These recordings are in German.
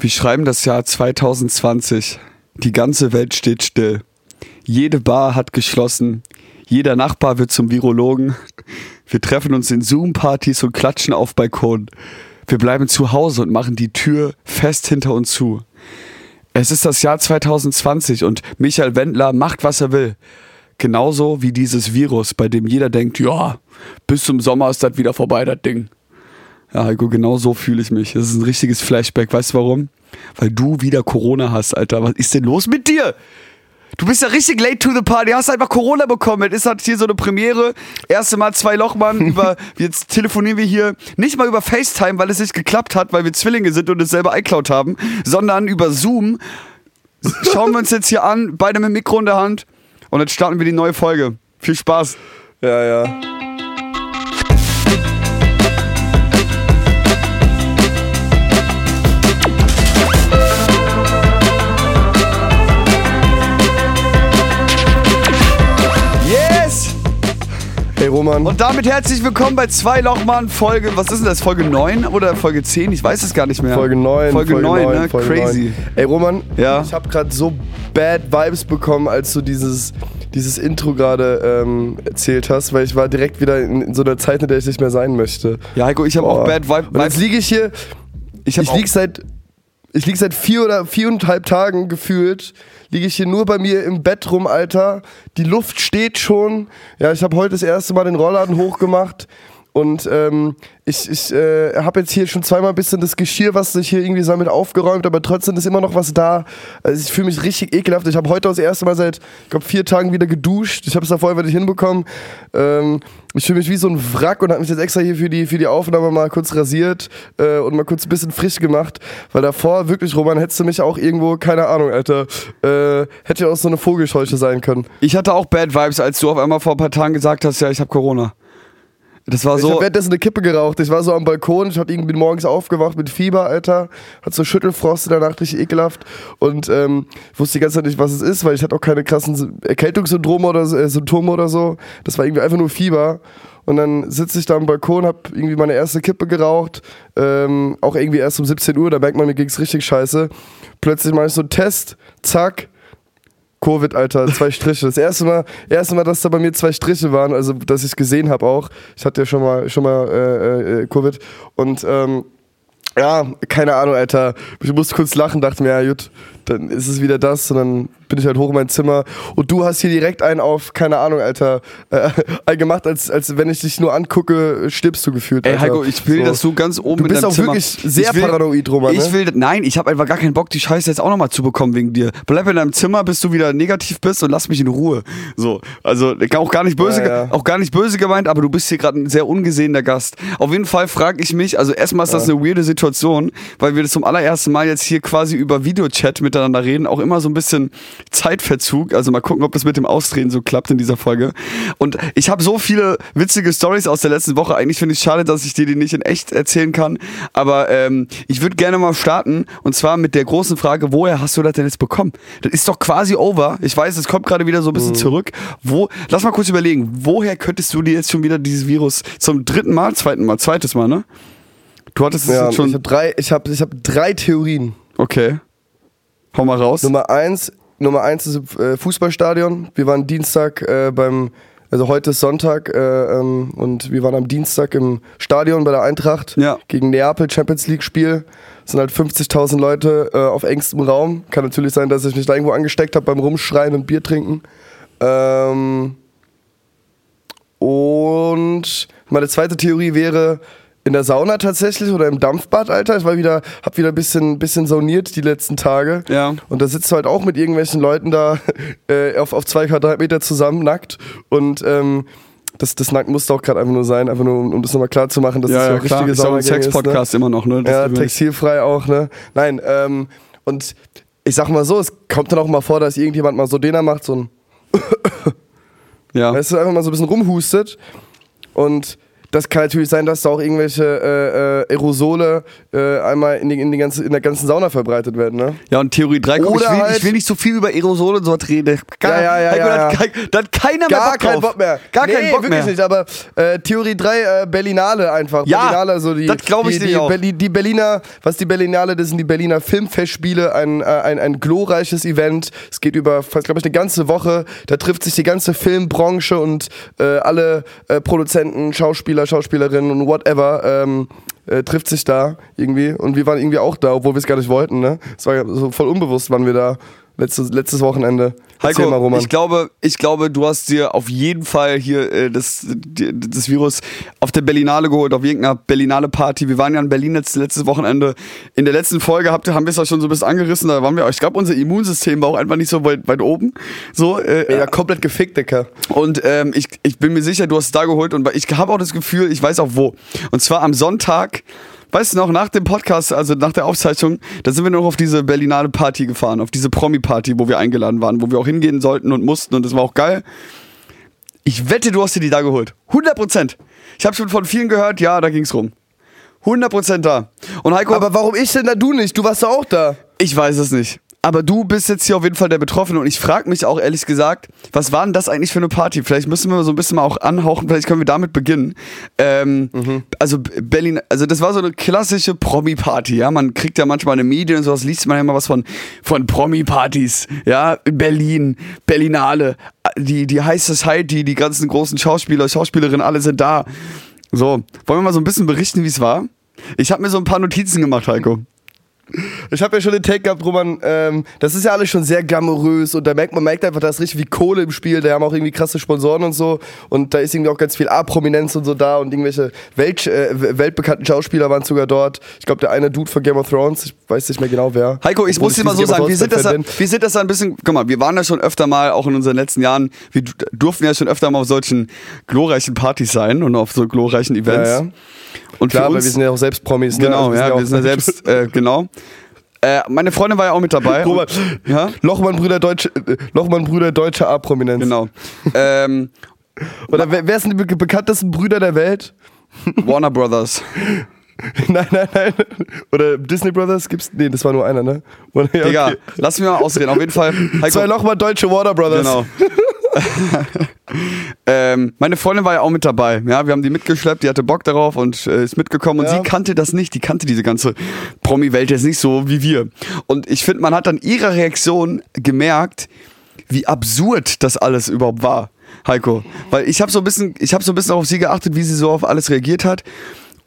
Wir schreiben das Jahr 2020. Die ganze Welt steht still. Jede Bar hat geschlossen. Jeder Nachbar wird zum Virologen. Wir treffen uns in Zoom-Partys und klatschen auf Balkon. Wir bleiben zu Hause und machen die Tür fest hinter uns zu. Es ist das Jahr 2020 und Michael Wendler macht, was er will. Genauso wie dieses Virus, bei dem jeder denkt, ja, bis zum Sommer ist das wieder vorbei, das Ding. Ja, Heiko, genau so fühle ich mich. Das ist ein richtiges Flashback. Weißt du warum? Weil du wieder Corona hast, Alter. Was ist denn los mit dir? Du bist ja richtig late to the party, hast einfach Corona bekommen. Jetzt ist halt hier so eine Premiere. Erste Mal zwei Lochmann über, jetzt telefonieren wir hier nicht mal über FaceTime, weil es nicht geklappt hat, weil wir Zwillinge sind und es selber iCloud haben, sondern über Zoom. Schauen wir uns jetzt hier an, beide mit dem Mikro in der Hand und jetzt starten wir die neue Folge. Viel Spaß. Ja, ja. Roman. Und damit herzlich willkommen bei zwei Lochmann Folge, was ist denn das, Folge 9 oder Folge 10? Ich weiß es gar nicht mehr. Folge 9. Folge 9, ne? Folge Crazy. 9. Ey Roman, Ja? ich habe gerade so bad Vibes bekommen, als du dieses, dieses Intro gerade ähm, erzählt hast, weil ich war direkt wieder in, in so einer Zeit, in der ich nicht mehr sein möchte. Ja, Heiko, ich habe auch. Bad Vibe. Und jetzt liege ich hier, ich ich liege seit, ich lieg seit vier oder viereinhalb Tagen gefühlt, liege ich hier nur bei mir im Bett rum, Alter. Die Luft steht schon. Ja, ich habe heute das erste Mal den Rollladen hochgemacht. Und ähm, ich, ich äh, habe jetzt hier schon zweimal ein bisschen das Geschirr, was sich hier irgendwie sammelt, aufgeräumt, aber trotzdem ist immer noch was da. Also ich fühle mich richtig ekelhaft. Ich habe heute das erste Mal seit, ich glaube, vier Tagen wieder geduscht. Ich habe es davor einfach nicht hinbekommen. Ähm, ich fühle mich wie so ein Wrack und habe mich jetzt extra hier für die, für die Aufnahme mal kurz rasiert äh, und mal kurz ein bisschen frisch gemacht. Weil davor, wirklich, Roman, hättest du mich auch irgendwo, keine Ahnung, Alter, äh, hätte ja auch so eine Vogelscheuche sein können. Ich hatte auch Bad Vibes, als du auf einmal vor ein paar Tagen gesagt hast, ja, ich habe Corona. Das war Ich so. habe währenddessen eine Kippe geraucht. Ich war so am Balkon, ich hab irgendwie morgens aufgewacht mit Fieber, Alter. Hat so Schüttelfrost in der Nacht, richtig ekelhaft. Und ähm, wusste die ganze Zeit nicht, was es ist, weil ich hatte auch keine krassen Erkältungssyndrome oder äh, Symptome oder so. Das war irgendwie einfach nur Fieber. Und dann sitze ich da am Balkon, hab irgendwie meine erste Kippe geraucht. Ähm, auch irgendwie erst um 17 Uhr, da merkt man, mir ging's richtig scheiße. Plötzlich mache ich so einen Test, zack, Covid, Alter, zwei Striche. Das erste Mal, erste Mal, dass da bei mir zwei Striche waren, also dass ich gesehen habe auch. Ich hatte ja schon mal, schon mal äh, äh, Covid. Und ähm, ja, keine Ahnung, Alter. Ich musste kurz lachen, dachte mir, ja gut, dann ist es wieder das. Und dann bin ich halt hoch in mein Zimmer. Und du hast hier direkt einen auf, keine Ahnung, Alter, äh, gemacht, als, als wenn ich dich nur angucke, stirbst du gefühlt. Ey, Alter. Heiko, ich will, So. dass du ganz oben Du in bist auch Zimmer wirklich sehr ich will, paranoid, Ich ne? will, nein, ich habe einfach gar keinen Bock, die Scheiße jetzt auch nochmal zu bekommen wegen dir. Bleib in deinem Zimmer, bis du wieder negativ bist und lass mich in Ruhe. So, also auch gar nicht böse, Ja, ja. auch gar nicht böse gemeint, aber du bist hier gerade ein sehr ungesehener Gast. Auf jeden Fall frage ich mich, also erstmal ist das eine weirde Situation, weil wir das zum allerersten Mal jetzt hier quasi über Videochat miteinander reden, auch immer so ein bisschen Zeitverzug. Also mal gucken, ob das mit dem Ausdrehen so klappt in dieser Folge. Und ich habe so viele witzige Stories aus der letzten Woche. Eigentlich finde ich es schade, dass ich dir die nicht in echt erzählen kann. Aber ähm, ich würde gerne mal starten und zwar mit der großen Frage, woher hast du das denn jetzt bekommen? Das ist doch quasi over. Ich weiß, es kommt gerade wieder so ein bisschen zurück. Wo, lass mal kurz überlegen, woher könntest du dir jetzt schon wieder dieses Virus zum dritten Mal, zweiten Mal, zweites Mal, ne? Du hattest es Ja, jetzt schon. ich habe drei, ich hab, ich hab drei Theorien. okay. Hau mal raus. Nummer eins, Nummer eins ist äh, Fußballstadion. Wir waren Dienstag äh, beim, also heute ist Sonntag äh, ähm, und wir waren am Dienstag im Stadion bei der Eintracht Ja. gegen Neapel Champions League Spiel. Es sind halt 50.000 Leute äh, auf engstem Raum. Kann natürlich sein, dass ich mich da irgendwo angesteckt habe beim Rumschreien und Bier trinken. Ähm, und meine zweite Theorie wäre in der Sauna tatsächlich oder im Dampfbad, Alter. Ich war wieder, hab wieder ein bisschen, bisschen sauniert die letzten Tage. Ja. Und da sitzt du halt auch mit irgendwelchen Leuten da äh, auf, auf zwei Quadratmeter zusammen, nackt. Und ähm, das, das Nackt musste auch gerade einfach nur sein, einfach nur, um, um das nochmal klar zu machen, dass ja, das ja, ja klar. richtige Ist auch ein Saunagänge ist, ne? Sex-Podcast immer noch, ne? Das Ja, textilfrei auch, ne? Nein, ähm, und ich sag mal so, es kommt dann auch mal vor, dass irgendjemand mal so Dena macht, so ein ja. Weißt du, einfach mal so ein bisschen rumhustet. Und das kann natürlich sein, dass da auch irgendwelche äh, äh, Aerosole äh, einmal in, die, in, die ganze, in der ganzen Sauna verbreitet werden, ne? Ja, und Theorie 3, guck, ich, will, halt- ich will nicht so viel über Aerosole und so was reden. Gar, Ja, ja, ja, ja, ja. kein- Da hat keiner mehr Gar Bock keinen drauf. Bock mehr. Gar nee, keinen Bock wirklich mehr. nicht, aber äh, Theorie 3, äh, Berlinale einfach. Ja, Berlinale, so die, das glaub ich die, die, auch. Berli die Berliner, was die Berlinale, das sind die Berliner Filmfestspiele, ein, ein, ein glorreiches Event. Es geht über fast, glaube ich, eine ganze Woche. Da trifft sich die ganze Filmbranche und alle Produzenten, Schauspieler, Schauspielerinnen und whatever. Ähm, äh, trifft sich da irgendwie und wir waren irgendwie auch da, obwohl wir es gar nicht wollten. Ne? Es war so voll unbewusst, waren wir da letztes, letztes Wochenende. Heiko, mal, Roman. ich glaube, ich glaube, du hast dir auf jeden Fall hier äh, das, die, das Virus auf der Berlinale geholt, auf irgendeiner Berlinale Party. Wir waren ja in Berlin letztes, letztes Wochenende. In der letzten Folge habt, haben wir es ja schon so ein bisschen angerissen. Da waren wir, ich glaube, unser Immunsystem war auch einfach nicht so weit, weit oben. So, äh, ja, komplett gefickt, Dicker. Und ähm, ich, ich bin mir sicher, du hast es da geholt und ich habe auch das Gefühl, ich weiß auch wo. Und zwar am Sonntag, weißt du noch, nach dem Podcast, also nach der Aufzeichnung, da sind wir noch auf diese Berlinale Party gefahren, auf diese Promi-Party, wo wir eingeladen waren, wo wir auch hingehen sollten und mussten und das war auch geil. Ich wette, du hast dir die da geholt. 100 Prozent. Ich habe schon von vielen gehört, ja, da ging's rum. 100 Prozent da. Und Heiko, Aber warum ich denn da du nicht? Du warst doch auch da. ich weiß es nicht. Aber du bist jetzt hier auf jeden Fall der Betroffene und ich frage mich auch ehrlich gesagt, was war denn das eigentlich für eine Party? Vielleicht müssen wir so ein bisschen mal auch anhauchen, vielleicht können wir damit beginnen. Ähm, Also B- Berlin, also das war so eine klassische Promi-Party, ja. Man kriegt ja manchmal in den Medien und sowas, liest man ja immer was von, von Promi-Partys, ja. In Berlin, Berlinale, die, die High Society, die ganzen großen Schauspieler, Schauspielerinnen, alle sind da. So, wollen wir mal so ein bisschen berichten, wie es war? Ich habe mir so ein paar Notizen gemacht, Heiko. Ich habe ja schon den Take gehabt, Roman, ähm, das ist ja alles schon sehr glamourös und da merkt man merkt einfach, da ist richtig wie Kohle im Spiel, da haben auch irgendwie krasse Sponsoren und so und da ist irgendwie auch ganz viel A-Prominenz und so da und irgendwelche Welt, äh, weltbekannten Schauspieler waren sogar dort. Ich glaube, der eine Dude von Game of Thrones, ich weiß nicht mehr genau wer. Heiko, ich muss dir mal so sagen, wir sind, das, Thrones-Fan wir sind das ein bisschen, guck mal, wir waren ja schon öfter mal, auch in unseren letzten Jahren, wir du- durften ja schon öfter mal auf solchen glorreichen Partys sein und auf so glorreichen Events. Ja, ja. Und Klar, für weil uns, wir sind ja auch selbst Promis. ne? genau, Also ja, wir sind ja selbst, äh, genau. Äh, meine Freundin war ja auch mit dabei. Und, ja, Lochmann-Brüder Deutsche, äh, Lochmann-Brüder deutsche A-Prominenz. genau. ähm, Oder wer, wer sind die be bekanntesten Brüder der Welt? Warner Brothers. nein, nein, nein. Oder Disney Brothers gibt's? Nee, das war nur einer, ne? Oder, ja, Digga, okay. lass mich mal ausreden. Auf jeden Fall. Heiko, Zwei Lochmann deutsche Warner Brothers. Genau. ähm, meine Freundin war ja auch mit dabei. Ja, wir haben die mitgeschleppt, die hatte Bock darauf und äh, ist mitgekommen. Und Ja. sie kannte das nicht. Die kannte diese ganze Promi-Welt jetzt nicht so wie wir. Und ich finde, man hat an ihrer Reaktion gemerkt, wie absurd das alles überhaupt war, Heiko. Weil ich habe so ein bisschen, ich habe so ein bisschen auf sie geachtet, wie sie so auf alles reagiert hat.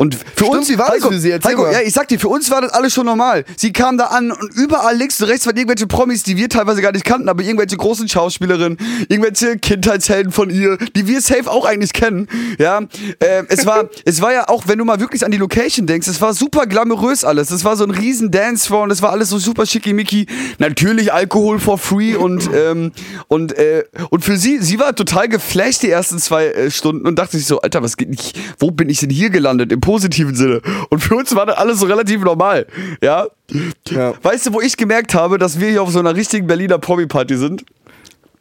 Und für Stimmt, uns, wie war das Heiko, für sie? Erzähl Heiko, mal. ja, ich sag dir, für uns war das alles schon normal. Sie kam da an und überall links und rechts waren irgendwelche Promis, die wir teilweise gar nicht kannten, aber irgendwelche großen Schauspielerinnen, irgendwelche Kindheitshelden von ihr, die wir safe auch eigentlich kennen. Ja, äh, es war, es war ja auch, wenn du mal wirklich an die Location denkst, es war super glamourös alles. Es war so ein riesen Dancefloor und es war alles so super schickimicki. Natürlich Alkohol for free und ähm, und äh, und für sie, sie war total geflasht die ersten zwei äh, Stunden und dachte sich so, Alter, was geht nicht? Wo bin ich denn hier gelandet im positiven Sinne? Und für uns war das alles so relativ normal, ja. Ja. Weißt du, wo ich gemerkt habe, dass wir hier auf so einer richtigen Berliner Promi-Party sind?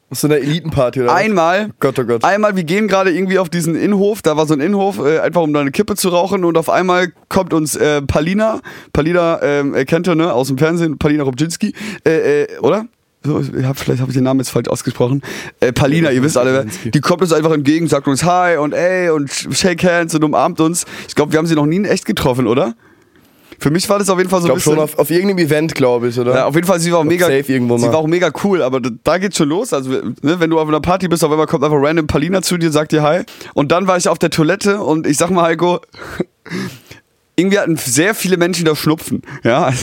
Aus so einer Elitenparty, oder? Einmal, Gott, oh Gott. einmal, wir gehen gerade irgendwie auf diesen Innenhof, da war so ein Innenhof, äh, einfach um da eine Kippe zu rauchen und auf einmal kommt uns äh, Palina, Palina äh, kennt ihr, ne, aus dem Fernsehen, Palina Robczynski, äh, äh, oder? So, hab, vielleicht habe ich den Namen jetzt falsch ausgesprochen. Äh, Palina, ihr wisst alle, die kommt uns einfach entgegen, sagt uns Hi und ey und shake hands und umarmt uns. Ich glaube, wir haben sie noch nie in echt getroffen, oder? Für mich war das auf jeden Fall so Ich ein bisschen... schon auf, auf irgendeinem Event, glaube ich, oder? Ja, auf jeden Fall, sie war auch mega, safe irgendwo sie mal. war auch mega cool, aber da, da geht's schon los. Also, ne, wenn du auf einer Party bist, auf einmal kommt einfach random Palina zu dir, sagt dir Hi. Und dann war ich auf der Toilette und ich sag mal, Heiko, irgendwie hatten sehr viele Menschen da Schnupfen. Ja,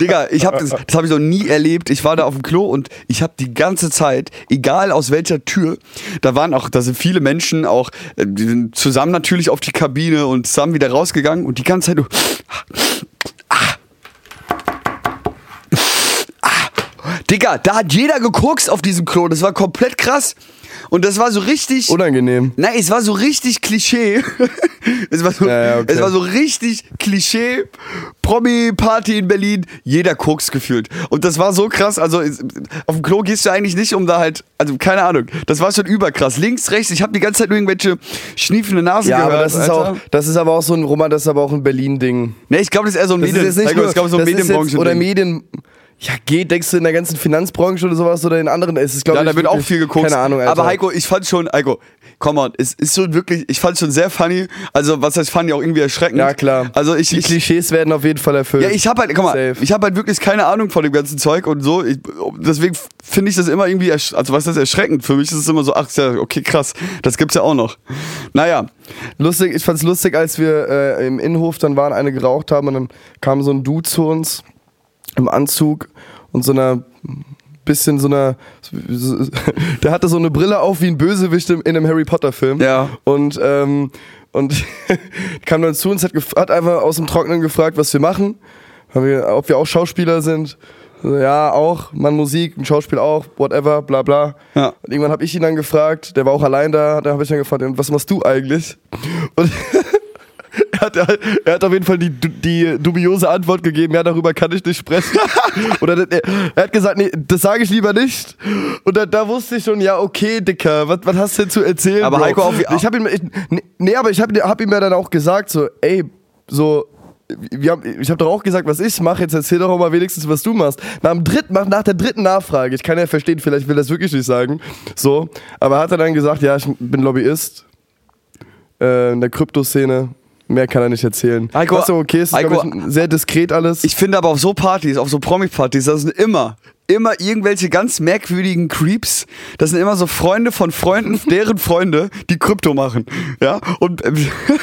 Digga, ich hab das, das habe ich noch nie erlebt. Ich war da auf dem Klo und ich habe die ganze Zeit, egal aus welcher Tür, da waren auch, da sind viele Menschen auch äh, die sind zusammen natürlich auf die Kabine und zusammen wieder rausgegangen und die ganze Zeit Digga, da hat jeder gekokst auf diesem Klo. Das war komplett krass. Und das war so richtig. Unangenehm. Nein, es war so richtig Klischee. es, war so, Ja, okay. es war so richtig Klischee. Promi-Party in Berlin, jeder Koks gefühlt. Und das war so krass. Also auf dem Klo gehst du eigentlich nicht, um da halt, also keine Ahnung. Das war schon überkrass. Links, rechts, ich habe die ganze Zeit nur irgendwelche schniefende Nasen Ja, gehört. aber das ist Alter. auch, das ist aber auch so ein Roman, das ist aber auch ein Berlin-Ding. Ne, ich glaube, das ist eher so ein Das ist Medien. jetzt nicht nur, so ein Medienbranche. oder Medien. Ja, geht, denkst du in der ganzen Finanzbranche oder sowas oder in anderen, es ist glaube Ja, ich da wird auch viel geguckt. Keine Ahnung, Alter. Aber Heiko, ich fand schon, Heiko, komm on, es ist schon wirklich, ich fand schon sehr funny. Also, was heißt funny, auch irgendwie erschreckend. Ja, klar. Also, ich, die ich, Klischees werden auf jeden Fall erfüllt. ja, ich habe halt, guck mal, Safe. ich habe halt wirklich keine Ahnung von dem ganzen Zeug und so. Ich, deswegen finde ich das immer irgendwie, also was das erschreckend? Für mich ist es immer so, ach, ja, okay, krass, das gibt's ja auch noch. Naja, Lustig, ich fand's lustig, als wir äh, im Innenhof dann waren, eine geraucht haben und dann kam so ein Dude zu uns im Anzug und so einer bisschen so einer der hatte so eine Brille auf wie ein Bösewicht in einem Harry Potter Film Ja. und ähm, und kam dann zu uns hat, hat einfach aus dem Trockenen gefragt was wir machen ob wir auch Schauspieler sind ja auch man Musik ein Schauspiel auch whatever bla bla Ja. und irgendwann habe ich ihn dann gefragt, der war auch allein da, da habe ich dann gefragt, "Und was machst du eigentlich? Und hat, er hat auf jeden Fall die, die dubiose Antwort gegeben, ja, darüber kann ich nicht sprechen. Oder er, hat gesagt, nee, das sage ich lieber nicht. Und da, da wusste ich schon, ja, okay, Dicker, was, was hast du denn zu erzählen? Aber Bro? Heiko, auf- ich habe ihm, ich, nee, aber ich habe hab ihm ja dann auch gesagt, so, ey, so, haben, ich habe doch auch gesagt, was ich mache. Jetzt erzähl doch auch mal wenigstens, was du machst. Nach, dem dritten, nach, nach der dritten Nachfrage, ich kann ja verstehen, vielleicht will er das wirklich nicht sagen. So, aber hat er dann gesagt, ja, ich bin Lobbyist äh, in der Kryptoszene. Mehr kann er nicht erzählen. Heiko, was auch okay ist, ist Heiko, ich, sehr diskret alles. Ich finde aber auf so Partys, auf so Promi-Partys, das sind immer, immer irgendwelche ganz merkwürdigen Creeps. Das sind immer so Freunde von Freunden, deren Freunde, die Krypto machen. Ja, und, ähm,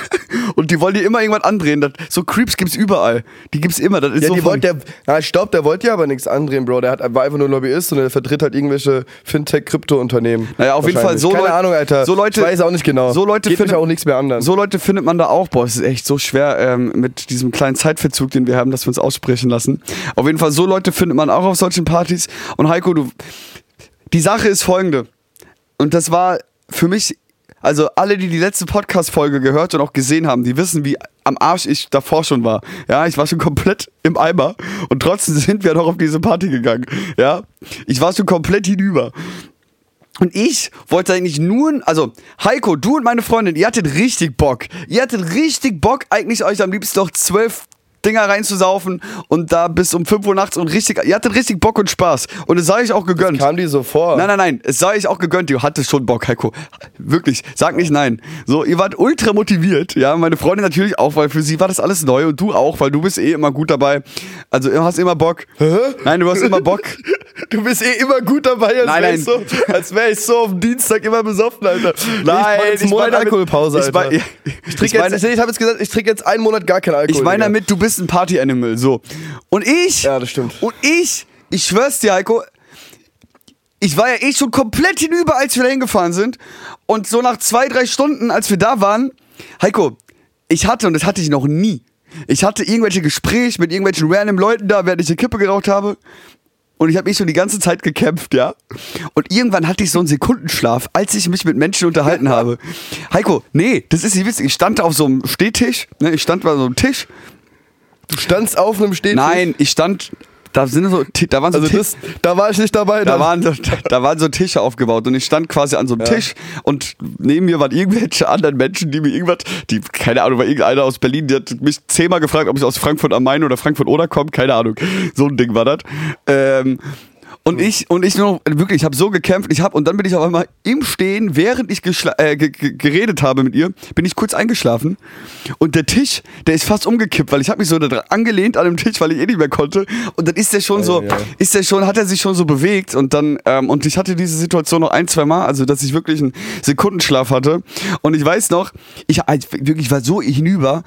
und die wollen dir immer irgendwas andrehen. Das, so Creeps gibt's überall. Die gibt's immer. Das ist ja, so die wollt, der, na, stopp, der wollte ja aber nichts andrehen, Bro. Der hat, war einfach nur Lobbyist und der vertritt halt irgendwelche Fintech-Krypto-Unternehmen. Naja, auf jeden Fall so Keine Leute- Ahnung, Alter. so Leute- ich weiß auch nicht genau. so Leute Geht mich finden- auch nichts mehr an. So Leute findet man da auch. Boah, es ist echt so schwer ähm, mit diesem kleinen Zeitverzug, den wir haben, dass wir uns aussprechen lassen. Auf jeden Fall, so Leute findet man auch auf solchen Partys. Und Heiko, du, die Sache ist folgende. Und das war für mich, also alle, die die letzte Podcast-Folge gehört und auch gesehen haben, die wissen, wie am Arsch ich davor schon war. Ja, ich war schon komplett im Eimer und trotzdem sind wir noch auf diese Party gegangen. Ja, ich war schon komplett hinüber. Und ich wollte eigentlich nur, also Heiko, du und meine Freundin, ihr hattet richtig Bock. Ihr hattet richtig Bock, eigentlich euch am liebsten noch zwölf Dinger reinzusaufen und da bis um 5 Uhr nachts und richtig, ihr hattet richtig Bock und Spaß. Und das sei ich auch gegönnt. Kam die so vor? Nein, nein, nein, es sei ich auch gegönnt, ihr hattet schon Bock, Heiko. Wirklich, sag nicht nein. So, ihr wart ultra motiviert, ja, meine Freundin natürlich auch, weil für sie war das alles neu und du auch, weil du bist eh immer gut dabei. Also, du hast immer Bock. Nein, du hast immer Bock. Du bist eh immer gut dabei, als wäre ich, so, als wär ich so auf dem Dienstag immer besoffen, Alter. Nein, ich ich meine Alkoholpause, ich Alter. mein- Ich, ich trinke meine- jetzt, ich, ich habe jetzt gesagt, ich trinke jetzt einen Monat gar keinen Alkohol. Ich meine damit, du bist ein Party-Animal, so. Und ich, Ja, das stimmt. und ich, ich schwör's dir, Heiko, ich war ja eh schon komplett hinüber, als wir da hingefahren sind. Und so nach zwei, drei Stunden, als wir da waren, Heiko, ich hatte, und das hatte ich noch nie, ich hatte irgendwelche Gespräche mit irgendwelchen random Leuten da, während ich eine Kippe geraucht habe. Und ich habe mich schon die ganze Zeit gekämpft, ja. Und irgendwann hatte ich so einen Sekundenschlaf, als ich mich mit Menschen unterhalten habe. Heiko, nee, das ist nicht witzig. Ich stand auf so einem Stehtisch, ne, ich stand bei so einem Tisch. Du standst auf einem Stehtisch. Nein, ich stand, da sind so, da waren so Also das, da war ich nicht dabei. da dann. waren, so, da waren so Tische aufgebaut und ich stand quasi an so einem Ja. Tisch und neben mir waren irgendwelche anderen Menschen, die mir irgendwas, die, keine Ahnung, war irgendeiner aus Berlin, die hat mich zehnmal gefragt, ob ich aus Frankfurt am Main oder Frankfurt oder komme, keine Ahnung. So ein Ding war das. Ähm, und ich, und ich nur, wirklich, ich habe so gekämpft, ich habe, und dann bin ich auf einmal im Stehen, während ich äh, ge- ge- geredet habe mit ihr, bin ich kurz eingeschlafen. Und der Tisch, der ist fast umgekippt, weil ich habe mich so da dran angelehnt an dem Tisch, weil ich eh nicht mehr konnte. Und dann ist der schon so, Ja, ist der schon, hat er sich schon so bewegt und dann, ähm, und ich hatte diese Situation noch ein, zwei Mal, also dass ich wirklich einen Sekundenschlaf hatte. Und ich weiß noch, ich also wirklich war so hinüber.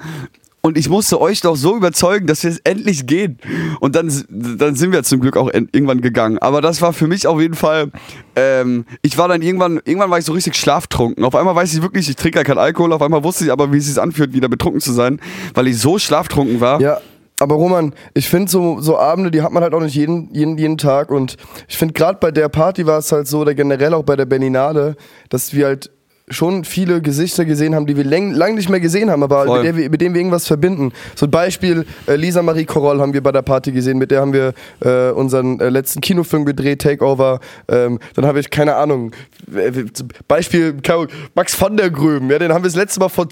Und ich musste euch doch so überzeugen, dass wir es endlich gehen. Und dann, dann sind wir zum Glück auch en- irgendwann gegangen. Aber das war für mich auf jeden Fall, ähm, ich war dann irgendwann, irgendwann war ich so richtig schlaftrunken. Auf einmal weiß ich wirklich, ich trinke ja keinen Alkohol. Auf einmal wusste ich aber, wie es sich anfühlt, wieder betrunken zu sein, weil ich so schlaftrunken war. Ja. Aber Roman, ich finde so, so Abende, die hat man halt auch nicht jeden, jeden, jeden Tag. Und ich finde gerade bei der Party war es halt so, oder generell auch bei der Berlinale, dass wir halt schon viele Gesichter gesehen haben, die wir lang, lang nicht mehr gesehen haben, aber mit, der wir, mit denen wir irgendwas verbinden. So ein Beispiel, äh, Lisa Marie Koroll haben wir bei der Party gesehen, mit der haben wir äh, unseren äh, letzten Kinofilm gedreht, Takeover. Ähm, dann habe ich, keine Ahnung, äh, Beispiel Max von der Gröben, ja, den haben wir das letzte Mal vor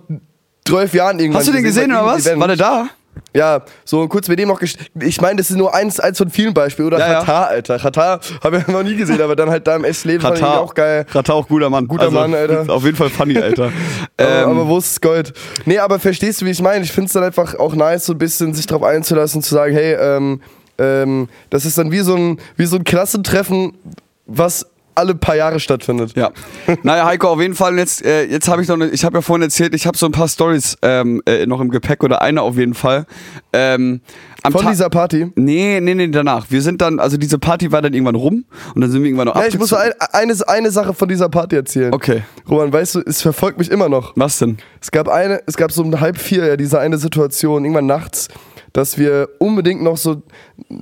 zwölf Jahren irgendwann Hast du den gesehen bei oder was? Event. War der da? Ja, so kurz mit dem noch gest- Ich meine, das ist nur eins, eins von vielen Beispielen. Oder Ja, ja. Katar, Alter. Katar habe ich noch nie gesehen, aber dann halt da im echten Leben fand ich auch geil. Katar auch guter Mann. Guter Mann, Alter. Auf jeden Fall funny, Alter. aber, ähm, aber wo ist Gold? Nee, aber verstehst du, wie ich meine? Ich finde es dann einfach auch nice, so ein bisschen sich drauf einzulassen, zu sagen, hey, ähm, ähm, das ist dann wie so ein, wie so ein Klassentreffen, was alle paar Jahre stattfindet. Ja. Naja, Heiko, auf jeden Fall. Jetzt, äh, jetzt habe ich noch, eine, ich habe ja vorhin erzählt, ich habe so ein paar Stories ähm, äh, noch im Gepäck oder eine auf jeden Fall. Ähm, Von Ta- dieser Party. Nee, nee, nee, danach. Wir sind dann, also diese Party war dann irgendwann rum und dann sind wir irgendwann noch Ja, ich muss ein, eine, eine Sache von dieser Party erzählen. Okay. Roman, weißt du, es verfolgt mich immer noch. Was denn? Es gab eine, es gab so um halb vier ja diese eine Situation, irgendwann nachts, dass wir unbedingt noch so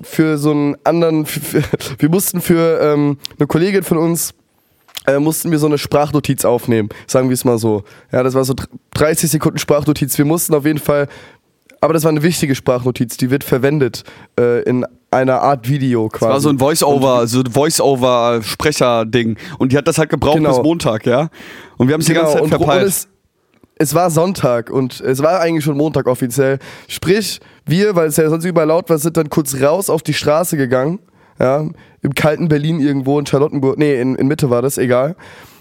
für so einen anderen, für, für, wir mussten für ähm, eine Kollegin von uns, äh, mussten wir so eine Sprachnotiz aufnehmen, sagen wir es mal so. Ja, das war so dr- 30 Sekunden Sprachnotiz. Wir mussten auf jeden Fall, aber das war eine wichtige Sprachnotiz, die wird verwendet äh, in einer Art Video quasi. War so ein Voice-Over, so ein Voice-Over-Sprecher-Ding. Und die hat das halt gebraucht Genau. bis Montag, ja? Und wir haben es die ganze Zeit und, verpeilt. Es war Sonntag und es war eigentlich schon Montag offiziell. Sprich, wir, weil es ja sonst überall laut war, sind dann kurz raus auf die Straße gegangen. Ja, im kalten Berlin irgendwo in Charlottenburg, nee, in, in Mitte war das, egal.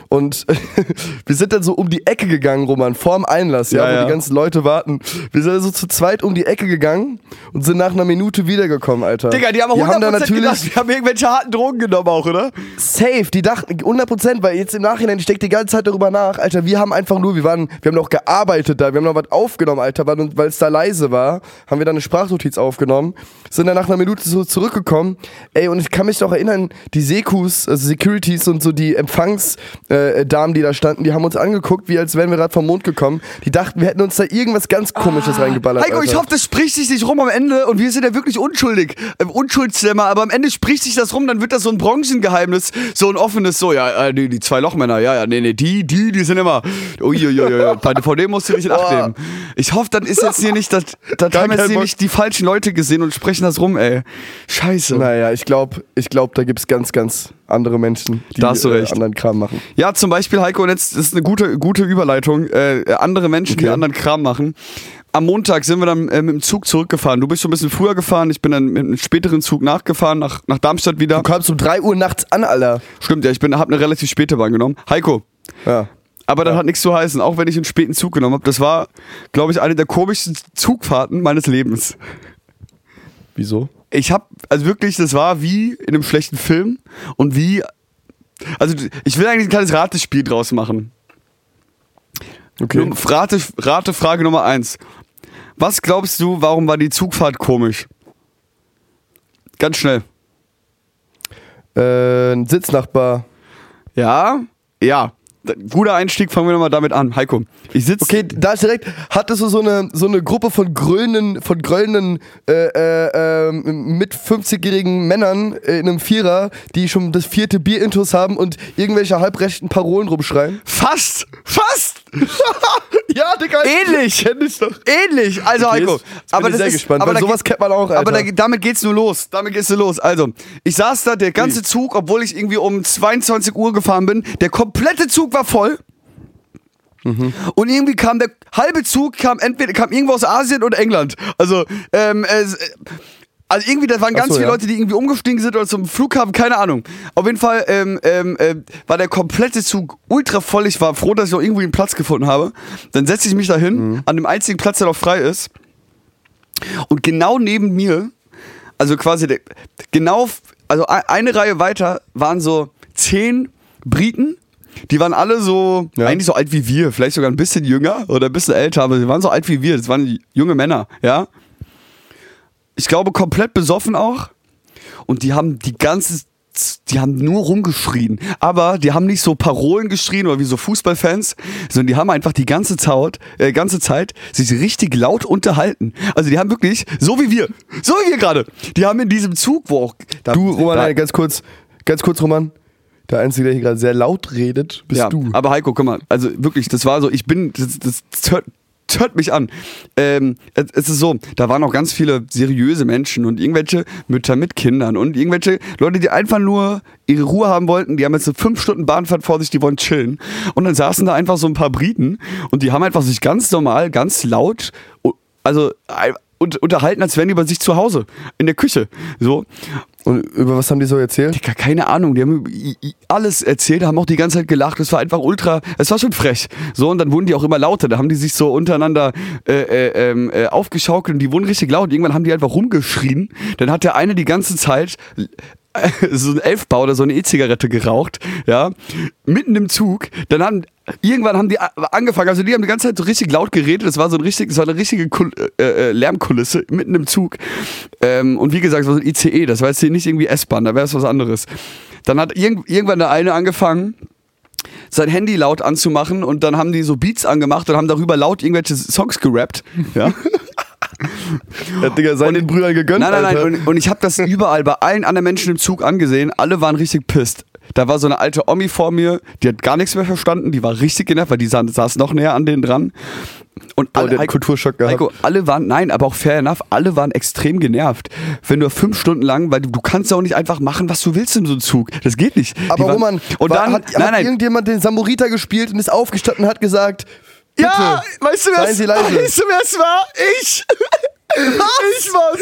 Und wir sind dann so um die Ecke gegangen, Roman, vorm Einlass, ja, Ja, wo ja. die ganzen Leute warten. Wir sind so zu zweit um die Ecke gegangen und sind nach einer Minute wiedergekommen, Alter. Digga, die haben auch Wir 100% da natürlich gedacht, wir haben irgendwelche harten Drogen genommen auch, oder? Safe, die dachten 100%, weil jetzt im Nachhinein, ich denke die ganze Zeit darüber nach, Alter, wir haben einfach nur, wir waren, wir haben noch gearbeitet da, wir haben noch was aufgenommen, Alter, weil es da leise war, haben wir dann eine Sprachnotiz aufgenommen, sind dann nach einer Minute so zurückgekommen, ey, und ich kann mich noch erinnern, die Sekus, also Securities und so die Empfangsdamen, äh, die da standen, die haben uns angeguckt, wie als wären wir gerade vom Mond gekommen, die dachten, wir hätten uns da irgendwas ganz komisches reingeballert, Ah, Heiko, ich Alter. hoffe, das spricht sich nicht rum am Ende und wir sind ja wirklich unschuldig. Ähm, Unschuldslämmer, aber am Ende spricht sich das rum, dann wird das so ein Branchengeheimnis, so ein offenes, so, ja, äh, die, die zwei Lochmänner, ja, ja, nee, nee, die, die, die sind immer, uiuiui, bei vor dem musst du dich in Acht nehmen. Ich hoffe, dann ist jetzt hier nicht, das, Gar haben jetzt hier Bock. nicht die falschen Leute gesehen und sprechen das rum, ey. Scheiße. Naja, ich glaube, ich glaub, da gibt es ganz, ganz andere Menschen, die äh, anderen Kram machen. Ja, zum Beispiel, Heiko, und jetzt ist eine gute, gute Überleitung. Äh, andere Menschen, die Okay. anderen Kram machen. Am Montag sind wir dann äh, mit dem Zug zurückgefahren. Du bist schon ein bisschen früher gefahren. Ich bin dann mit einem späteren Zug nachgefahren, nach, nach Darmstadt wieder. Du kamst um 3 Uhr nachts an, Alter. Stimmt, ja, ich bin, habe eine relativ späte Bahn genommen. Heiko, Ja. aber das hat nichts zu heißen, auch wenn ich einen späten Zug genommen habe. Das war, glaube ich, eine der komischsten Zugfahrten meines Lebens. Wieso? Ich habe, also wirklich, das war wie in einem schlechten Film und wie, also ich will eigentlich ein kleines Ratespiel draus machen. Okay. Rate, Rate Frage Nummer eins. Was glaubst du, warum war die Zugfahrt komisch? Ganz schnell. Äh, ein Sitznachbar. Ja? Ja. Guter Einstieg, fangen wir nochmal damit an. Heiko, ich sitze. Okay, da ist direkt, hattest du so eine, so eine Gruppe von grölenden, von grölenden äh, äh, ähm, mit 50-jährigen Männern äh, in einem Vierer, die schon das vierte Bierintus haben und irgendwelche halbrechten Parolen rumschreien? Fast! Fast! ja, Digga. Ähnlich! Kenn ich doch. Ähnlich! Also, Okay, Heiko. jetzt bin ich sehr ist- gespannt, aber sowas kennt man auch, Alter. Aber da, damit geht's nur los. Damit geht's nur los. Also, ich saß da, der ganze Zug, obwohl ich irgendwie um 22 Uhr gefahren bin, der komplette Zug war voll. Mhm. Und irgendwie kam der halbe Zug, kam entweder kam irgendwo aus Asien oder England. Also, ähm, äh, also irgendwie, da waren ganz so, viele ja. Leute, die irgendwie umgestiegen sind oder zum Flughafen, keine Ahnung. Auf jeden Fall ähm, ähm, äh, war der komplette Zug ultra voll. Ich war froh, dass ich auch irgendwie einen Platz gefunden habe. Dann setze ich mich da hin, Mhm. an dem einzigen Platz, der noch frei ist. Und genau neben mir, also quasi der, genau, also ei- eine Reihe weiter waren so zehn Briten. Die waren alle so, Ja. eigentlich so alt wie wir, vielleicht sogar ein bisschen jünger oder ein bisschen älter, aber sie waren so alt wie wir. Das waren junge Männer, ja. Ich glaube, komplett besoffen auch. Und die haben die ganze die haben nur rumgeschrien. Aber die haben nicht so Parolen geschrien oder wie so Fußballfans, sondern die haben einfach die ganze Zeit, äh, ganze Zeit sich richtig laut unterhalten. Also die haben wirklich, so wie wir, so wie wir gerade, die haben in diesem Zug, wo auch... Da, Du, Roman, da, ganz kurz, ganz kurz, Roman. Der Einzige, der hier gerade sehr laut redet, bist ja, du. aber Heiko, guck mal, also wirklich, das war so, ich bin, das, das, das hört, mich an. Ähm, es, ist so, da waren auch ganz viele seriöse Menschen und irgendwelche Mütter mit Kindern und irgendwelche Leute, die einfach nur ihre Ruhe haben wollten. Die haben jetzt eine fünf Stunden Bahnfahrt vor sich, die wollen chillen. Und dann saßen da einfach so ein paar Briten und die haben einfach sich ganz normal, ganz laut, also und unterhalten, als wären die bei sich zu Hause in der Küche. So. Und über was haben die so erzählt? Digga, keine Ahnung, die haben alles erzählt, haben auch die ganze Zeit gelacht, es war einfach ultra, es war schon frech. So, und dann wurden die auch immer lauter, da haben die sich so untereinander äh, äh, ähm, äh, aufgeschaukelt und die wurden richtig laut. Irgendwann haben die einfach rumgeschrien. Dann hat der eine die ganze Zeit so ein Elfbau oder so eine E-Zigarette geraucht, ja, mitten im Zug. Dann haben irgendwann haben die angefangen, also die haben die ganze Zeit so richtig laut geredet. Das war so ein richtig, das war eine richtige Kul äh, äh, Lärmkulisse mitten im Zug. Ähm, und wie gesagt, so ein ICE, das war jetzt hier nicht irgendwie S-Bahn, da wäre es was anderes. Dann hat irgend, irgendwann der eine angefangen, sein Handy laut anzumachen und dann haben die so Beats angemacht und haben darüber laut irgendwelche Songs gerappt. Ja. Der Digga, sei den Brüdern gegönnt, Nein, nein, Alter. nein. Und, und ich habe das überall bei allen anderen Menschen im Zug angesehen. Alle waren richtig pisst. Da war so eine alte Omi vor mir, die hat gar nichts mehr verstanden. Die war richtig genervt, weil die sa- saß noch näher an denen dran. Und Oh, alle, der hat einen Kulturschock gehabt. Heiko, alle waren, nein, aber auch fair enough, alle waren extrem genervt. Wenn du fünf Stunden lang, weil du, du kannst ja auch nicht einfach machen, was du willst in so einem Zug. Das geht nicht. Aber waren- Roman, und war, dann, hat, nein, hat nein, irgendjemand den Samuriter gespielt und ist aufgestanden und hat gesagt, bitte, Ja, weißt du, wer es leise. weißt du, war? Ich! Ich war's!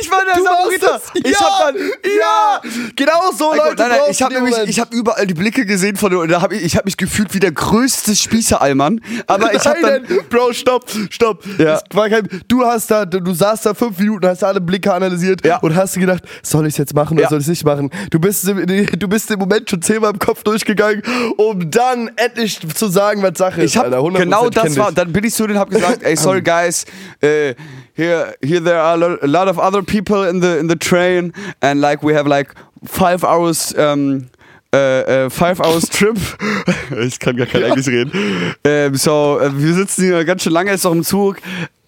Ich war der Du Samariter! Ich Ja, hab dann. ja, genau so, Leute, nein, nein, brauchst ich habe nämlich, ich habe überall die Blicke gesehen von und da hab ich, ich habe mich gefühlt wie der größte Spießerallmann. Aber ich habe dann, Nein, Bro, stopp, stopp. Ja. Kein, du hast da, du, saßt da fünf Minuten, hast alle Blicke analysiert Ja. und hast gedacht, soll ich es jetzt machen oder Ja. soll ich es nicht machen? Du bist, im, du bist im Moment schon zehnmal im Kopf durchgegangen, um dann endlich zu sagen, was Sache ist. ich habe Alter. 100% genau das war. Dann bin ich zu denen, hab gesagt, ey, sorry guys, äh, here, here there are a lot of other people in the in the train and like we have like five hours. Um, äh, äh, five hours trip. ich kann gar kein Englisch reden. Ähm, so, äh, wir sitzen hier ganz schön lange jetzt noch im Zug.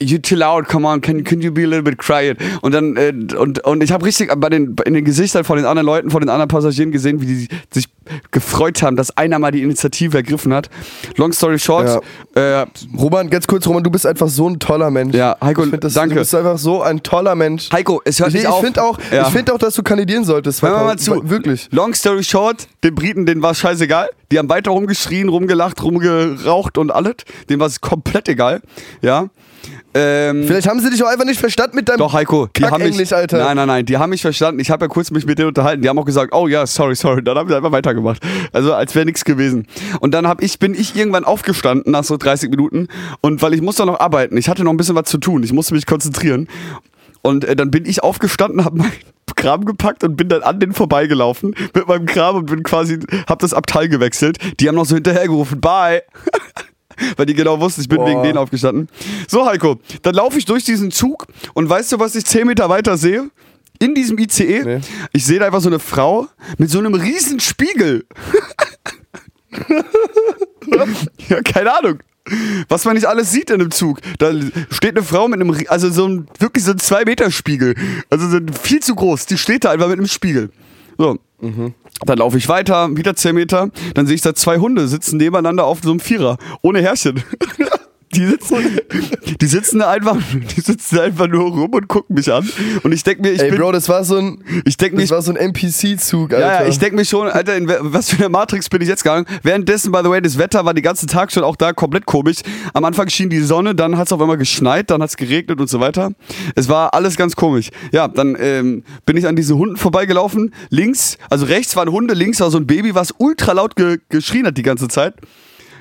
You chill out, come on, can, can you be a little bit quiet? Und dann, äh, und, und ich habe richtig bei den, in den Gesichtern von den anderen Leuten, von den anderen Passagieren gesehen, wie die sich gefreut haben, dass einer mal die Initiative ergriffen hat. Long story short, äh, Roman, ganz kurz, Roman, du bist einfach so ein toller Mensch. Ja, Heiko, ich find das, danke. Du bist einfach so ein toller Mensch. Heiko, es hört ich nicht ich auf. finde auch, Ja. ich find auch, dass du kandidieren solltest. Hör mal, mal zu. Wirklich. Long story short, den Briten, denen war scheißegal. Die haben weiter rumgeschrien, rumgelacht, rumgeraucht und alles. Denen war es komplett egal. Ja. Ähm, Vielleicht haben sie dich auch einfach nicht verstanden mit deinem doch, Heiko, die haben mich. Alter. Nein, nein, nein, die haben mich verstanden. Ich habe ja kurz mich mit denen unterhalten. Die haben auch gesagt, oh ja, sorry, sorry. Dann haben sie einfach weitergemacht. Also als wäre nichts gewesen. Und dann hab ich, bin ich irgendwann aufgestanden nach so 30 Minuten. Und weil ich musste noch arbeiten. Ich hatte noch ein bisschen was zu tun. Ich musste mich konzentrieren. Und äh, dann bin ich aufgestanden, habe meinen Kram gepackt und bin dann an denen vorbeigelaufen mit meinem Kram und bin quasi, hab das Abteil gewechselt. Die haben noch so hinterhergerufen, bye. Weil die genau wussten, ich bin Boah. wegen denen aufgestanden. So, Heiko, dann laufe ich durch diesen Zug und weißt du, was ich 10 Meter weiter sehe? In diesem ICE, Nee. ich sehe da einfach so eine Frau mit so einem riesen Spiegel. ja, keine Ahnung. Was man nicht alles sieht in einem Zug. Da steht eine Frau mit einem, also so ein, wirklich so ein 2-Meter-Spiegel. Also so viel zu groß. Die steht da einfach mit einem Spiegel. So. Dann laufe ich weiter, wieder 10 Meter. Dann sehe ich da zwei Hunde sitzen nebeneinander auf so einem Vierer. Ohne Herrchen. Die sitzen, die sitzen da einfach, die sitzen einfach nur rum und gucken mich an. Und ich denke mir, ich Ey, bin, Bro, das war so ein, ich denke mir, das war so ein NPC-Zug, Alter. ja, ich denke mir schon, Alter, in was für eine Matrix bin ich jetzt gegangen? Währenddessen, by the way, das Wetter war den ganzen Tag schon auch da komplett komisch. Am Anfang schien die Sonne, dann hat es auf einmal geschneit, dann hat es geregnet und so weiter. Es war alles ganz komisch. Ja, dann ähm, bin ich an diese Hunden vorbeigelaufen. Links, also rechts waren Hunde, links war so ein Baby, was ultra laut ge geschrien hat die ganze Zeit.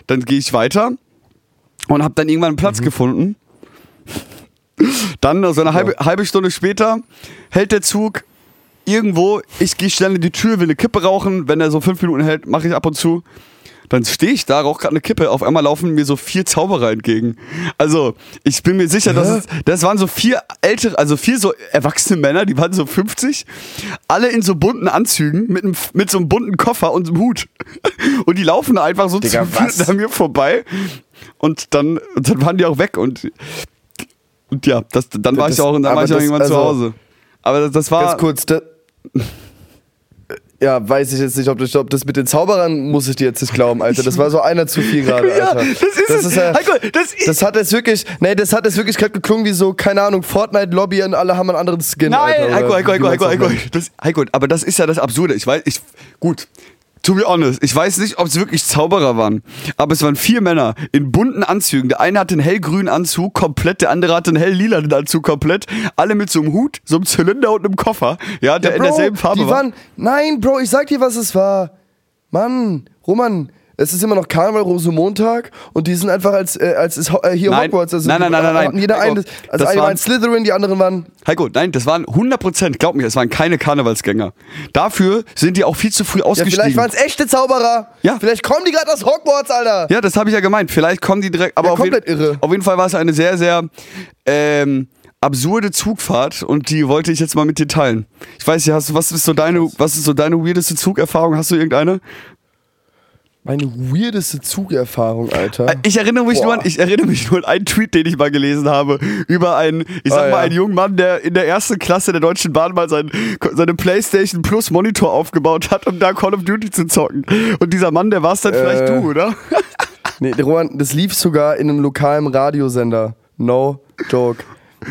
Dann gehe ich weiter und habe dann irgendwann einen Platz gefunden. Dann, so eine halbe, halbe Stunde später, hält der Zug irgendwo. Ich gehe schnell in die Tür, will eine Kippe rauchen. Wenn er so fünf Minuten hält, mache ich ab und zu. Dann stehe ich da, rauche gerade eine Kippe, auf einmal laufen mir so vier Zauberer entgegen. Also, ich bin mir sicher, dass es, das waren so vier ältere, also vier so erwachsene Männer, die waren so 50, alle in so bunten Anzügen, mit, einem, mit so einem bunten Koffer und einem Hut. Und die laufen da einfach so Digga, zu an mir vorbei. Und dann, und dann waren die auch weg und, und ja, das, dann war Das- ich auch, dann war ich auch das- irgendwann zu also- Hause. Aber das, das war. Ganz kurz, da, ja, weiß ich jetzt nicht, ob das, ob das mit den Zauberern muss ich dir jetzt nicht glauben, Alter. Das war so einer zu viel gerade, Ja, Alter. das ist es. ja, Heiko, das ist- das hat jetzt wirklich, nee, das hat jetzt wirklich gerade geklungen wie so, keine Ahnung, Fortnite-Lobby und alle haben einen anderen Skin, Nein, Alter. Heiko, oder Heiko, Heiko, Heiko, auch Heiko. nennt. Das, Heiko, aber das ist ja das Absurde. Ich weiß, ich, gut, to be honest, ich weiß nicht, ob es wirklich Zauberer waren, aber es waren vier Männer in bunten Anzügen. Der eine hatte einen hellgrünen Anzug komplett, der andere hatte einen helllilanen Anzug komplett. Alle mit so einem Hut, so einem Zylinder und einem Koffer, ja, der Ja, in Bro, derselben Farbe die war. waren, nein, Bro, ich sag dir, was es war. Mann, Roman, es ist immer noch Karneval Rosenmontag und die sind einfach als, äh, als ist, äh, hier Nein. Hogwarts. Also Nein, nein, nein, nein, nein. Jeder Heiko, einen, also das eine waren- Slytherin, die anderen waren. Heiko, nein, das waren 100 Prozent, glaub mir, es waren keine Karnevalsgänger. Dafür sind die auch viel zu früh Ja, ausgestiegen. vielleicht waren es echte Zauberer. Ja. Vielleicht kommen die gerade aus Hogwarts, Alter. Ja, das habe ich ja gemeint. Vielleicht kommen die direkt. Aber Ja, auf, jeden, komplett irre. auf jeden Fall war es eine sehr, sehr ähm, absurde Zugfahrt und die wollte ich jetzt mal mit dir teilen. Ich weiß nicht, hast du, was ist so deine, was ist so deine weirdeste Zugerfahrung? Hast du irgendeine? Meine weirdeste Zugerfahrung, Alter. Äh, Ich erinnere mich Boah. nur an, ich erinnere mich nur an einen Tweet, den ich mal gelesen habe über einen, ich sag Ah, mal, ja. einen jungen Mann, der in der ersten Klasse der Deutschen Bahn mal sein, seine PlayStation Plus Monitor aufgebaut hat, um da Call of Duty zu zocken. Und dieser Mann, der war es dann vielleicht Äh. du, oder? Nee, Roman, das lief sogar in einem lokalen Radiosender. No joke.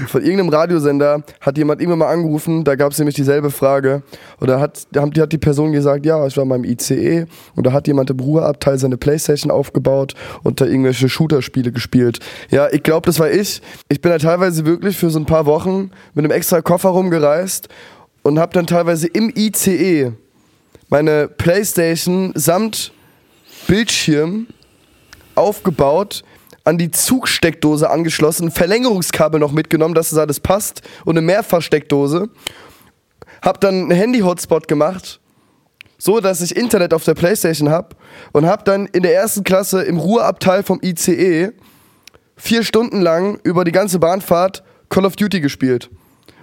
Von irgendeinem Radiosender hat jemand irgendwann mal angerufen, da gab es nämlich dieselbe Frage. Oder hat, hat die Person gesagt, ja, ich war beim ICE und da hat jemand im Ruheabteil seine Playstation aufgebaut und da irgendwelche Shooter-Spiele gespielt. Ja, ich glaube, das war ich. Ich bin da teilweise wirklich für so ein paar Wochen mit einem extra Koffer rumgereist und habe dann teilweise im ICE meine Playstation samt Bildschirm aufgebaut, an die Zugsteckdose angeschlossen, Verlängerungskabel noch mitgenommen, dass es alles passt und eine Mehrfachsteckdose. Hab dann einen Handy-Hotspot gemacht, so dass ich Internet auf der Playstation hab und hab dann in der ersten Klasse im Ruheabteil vom ICE vier Stunden lang über die ganze Bahnfahrt Call of Duty gespielt.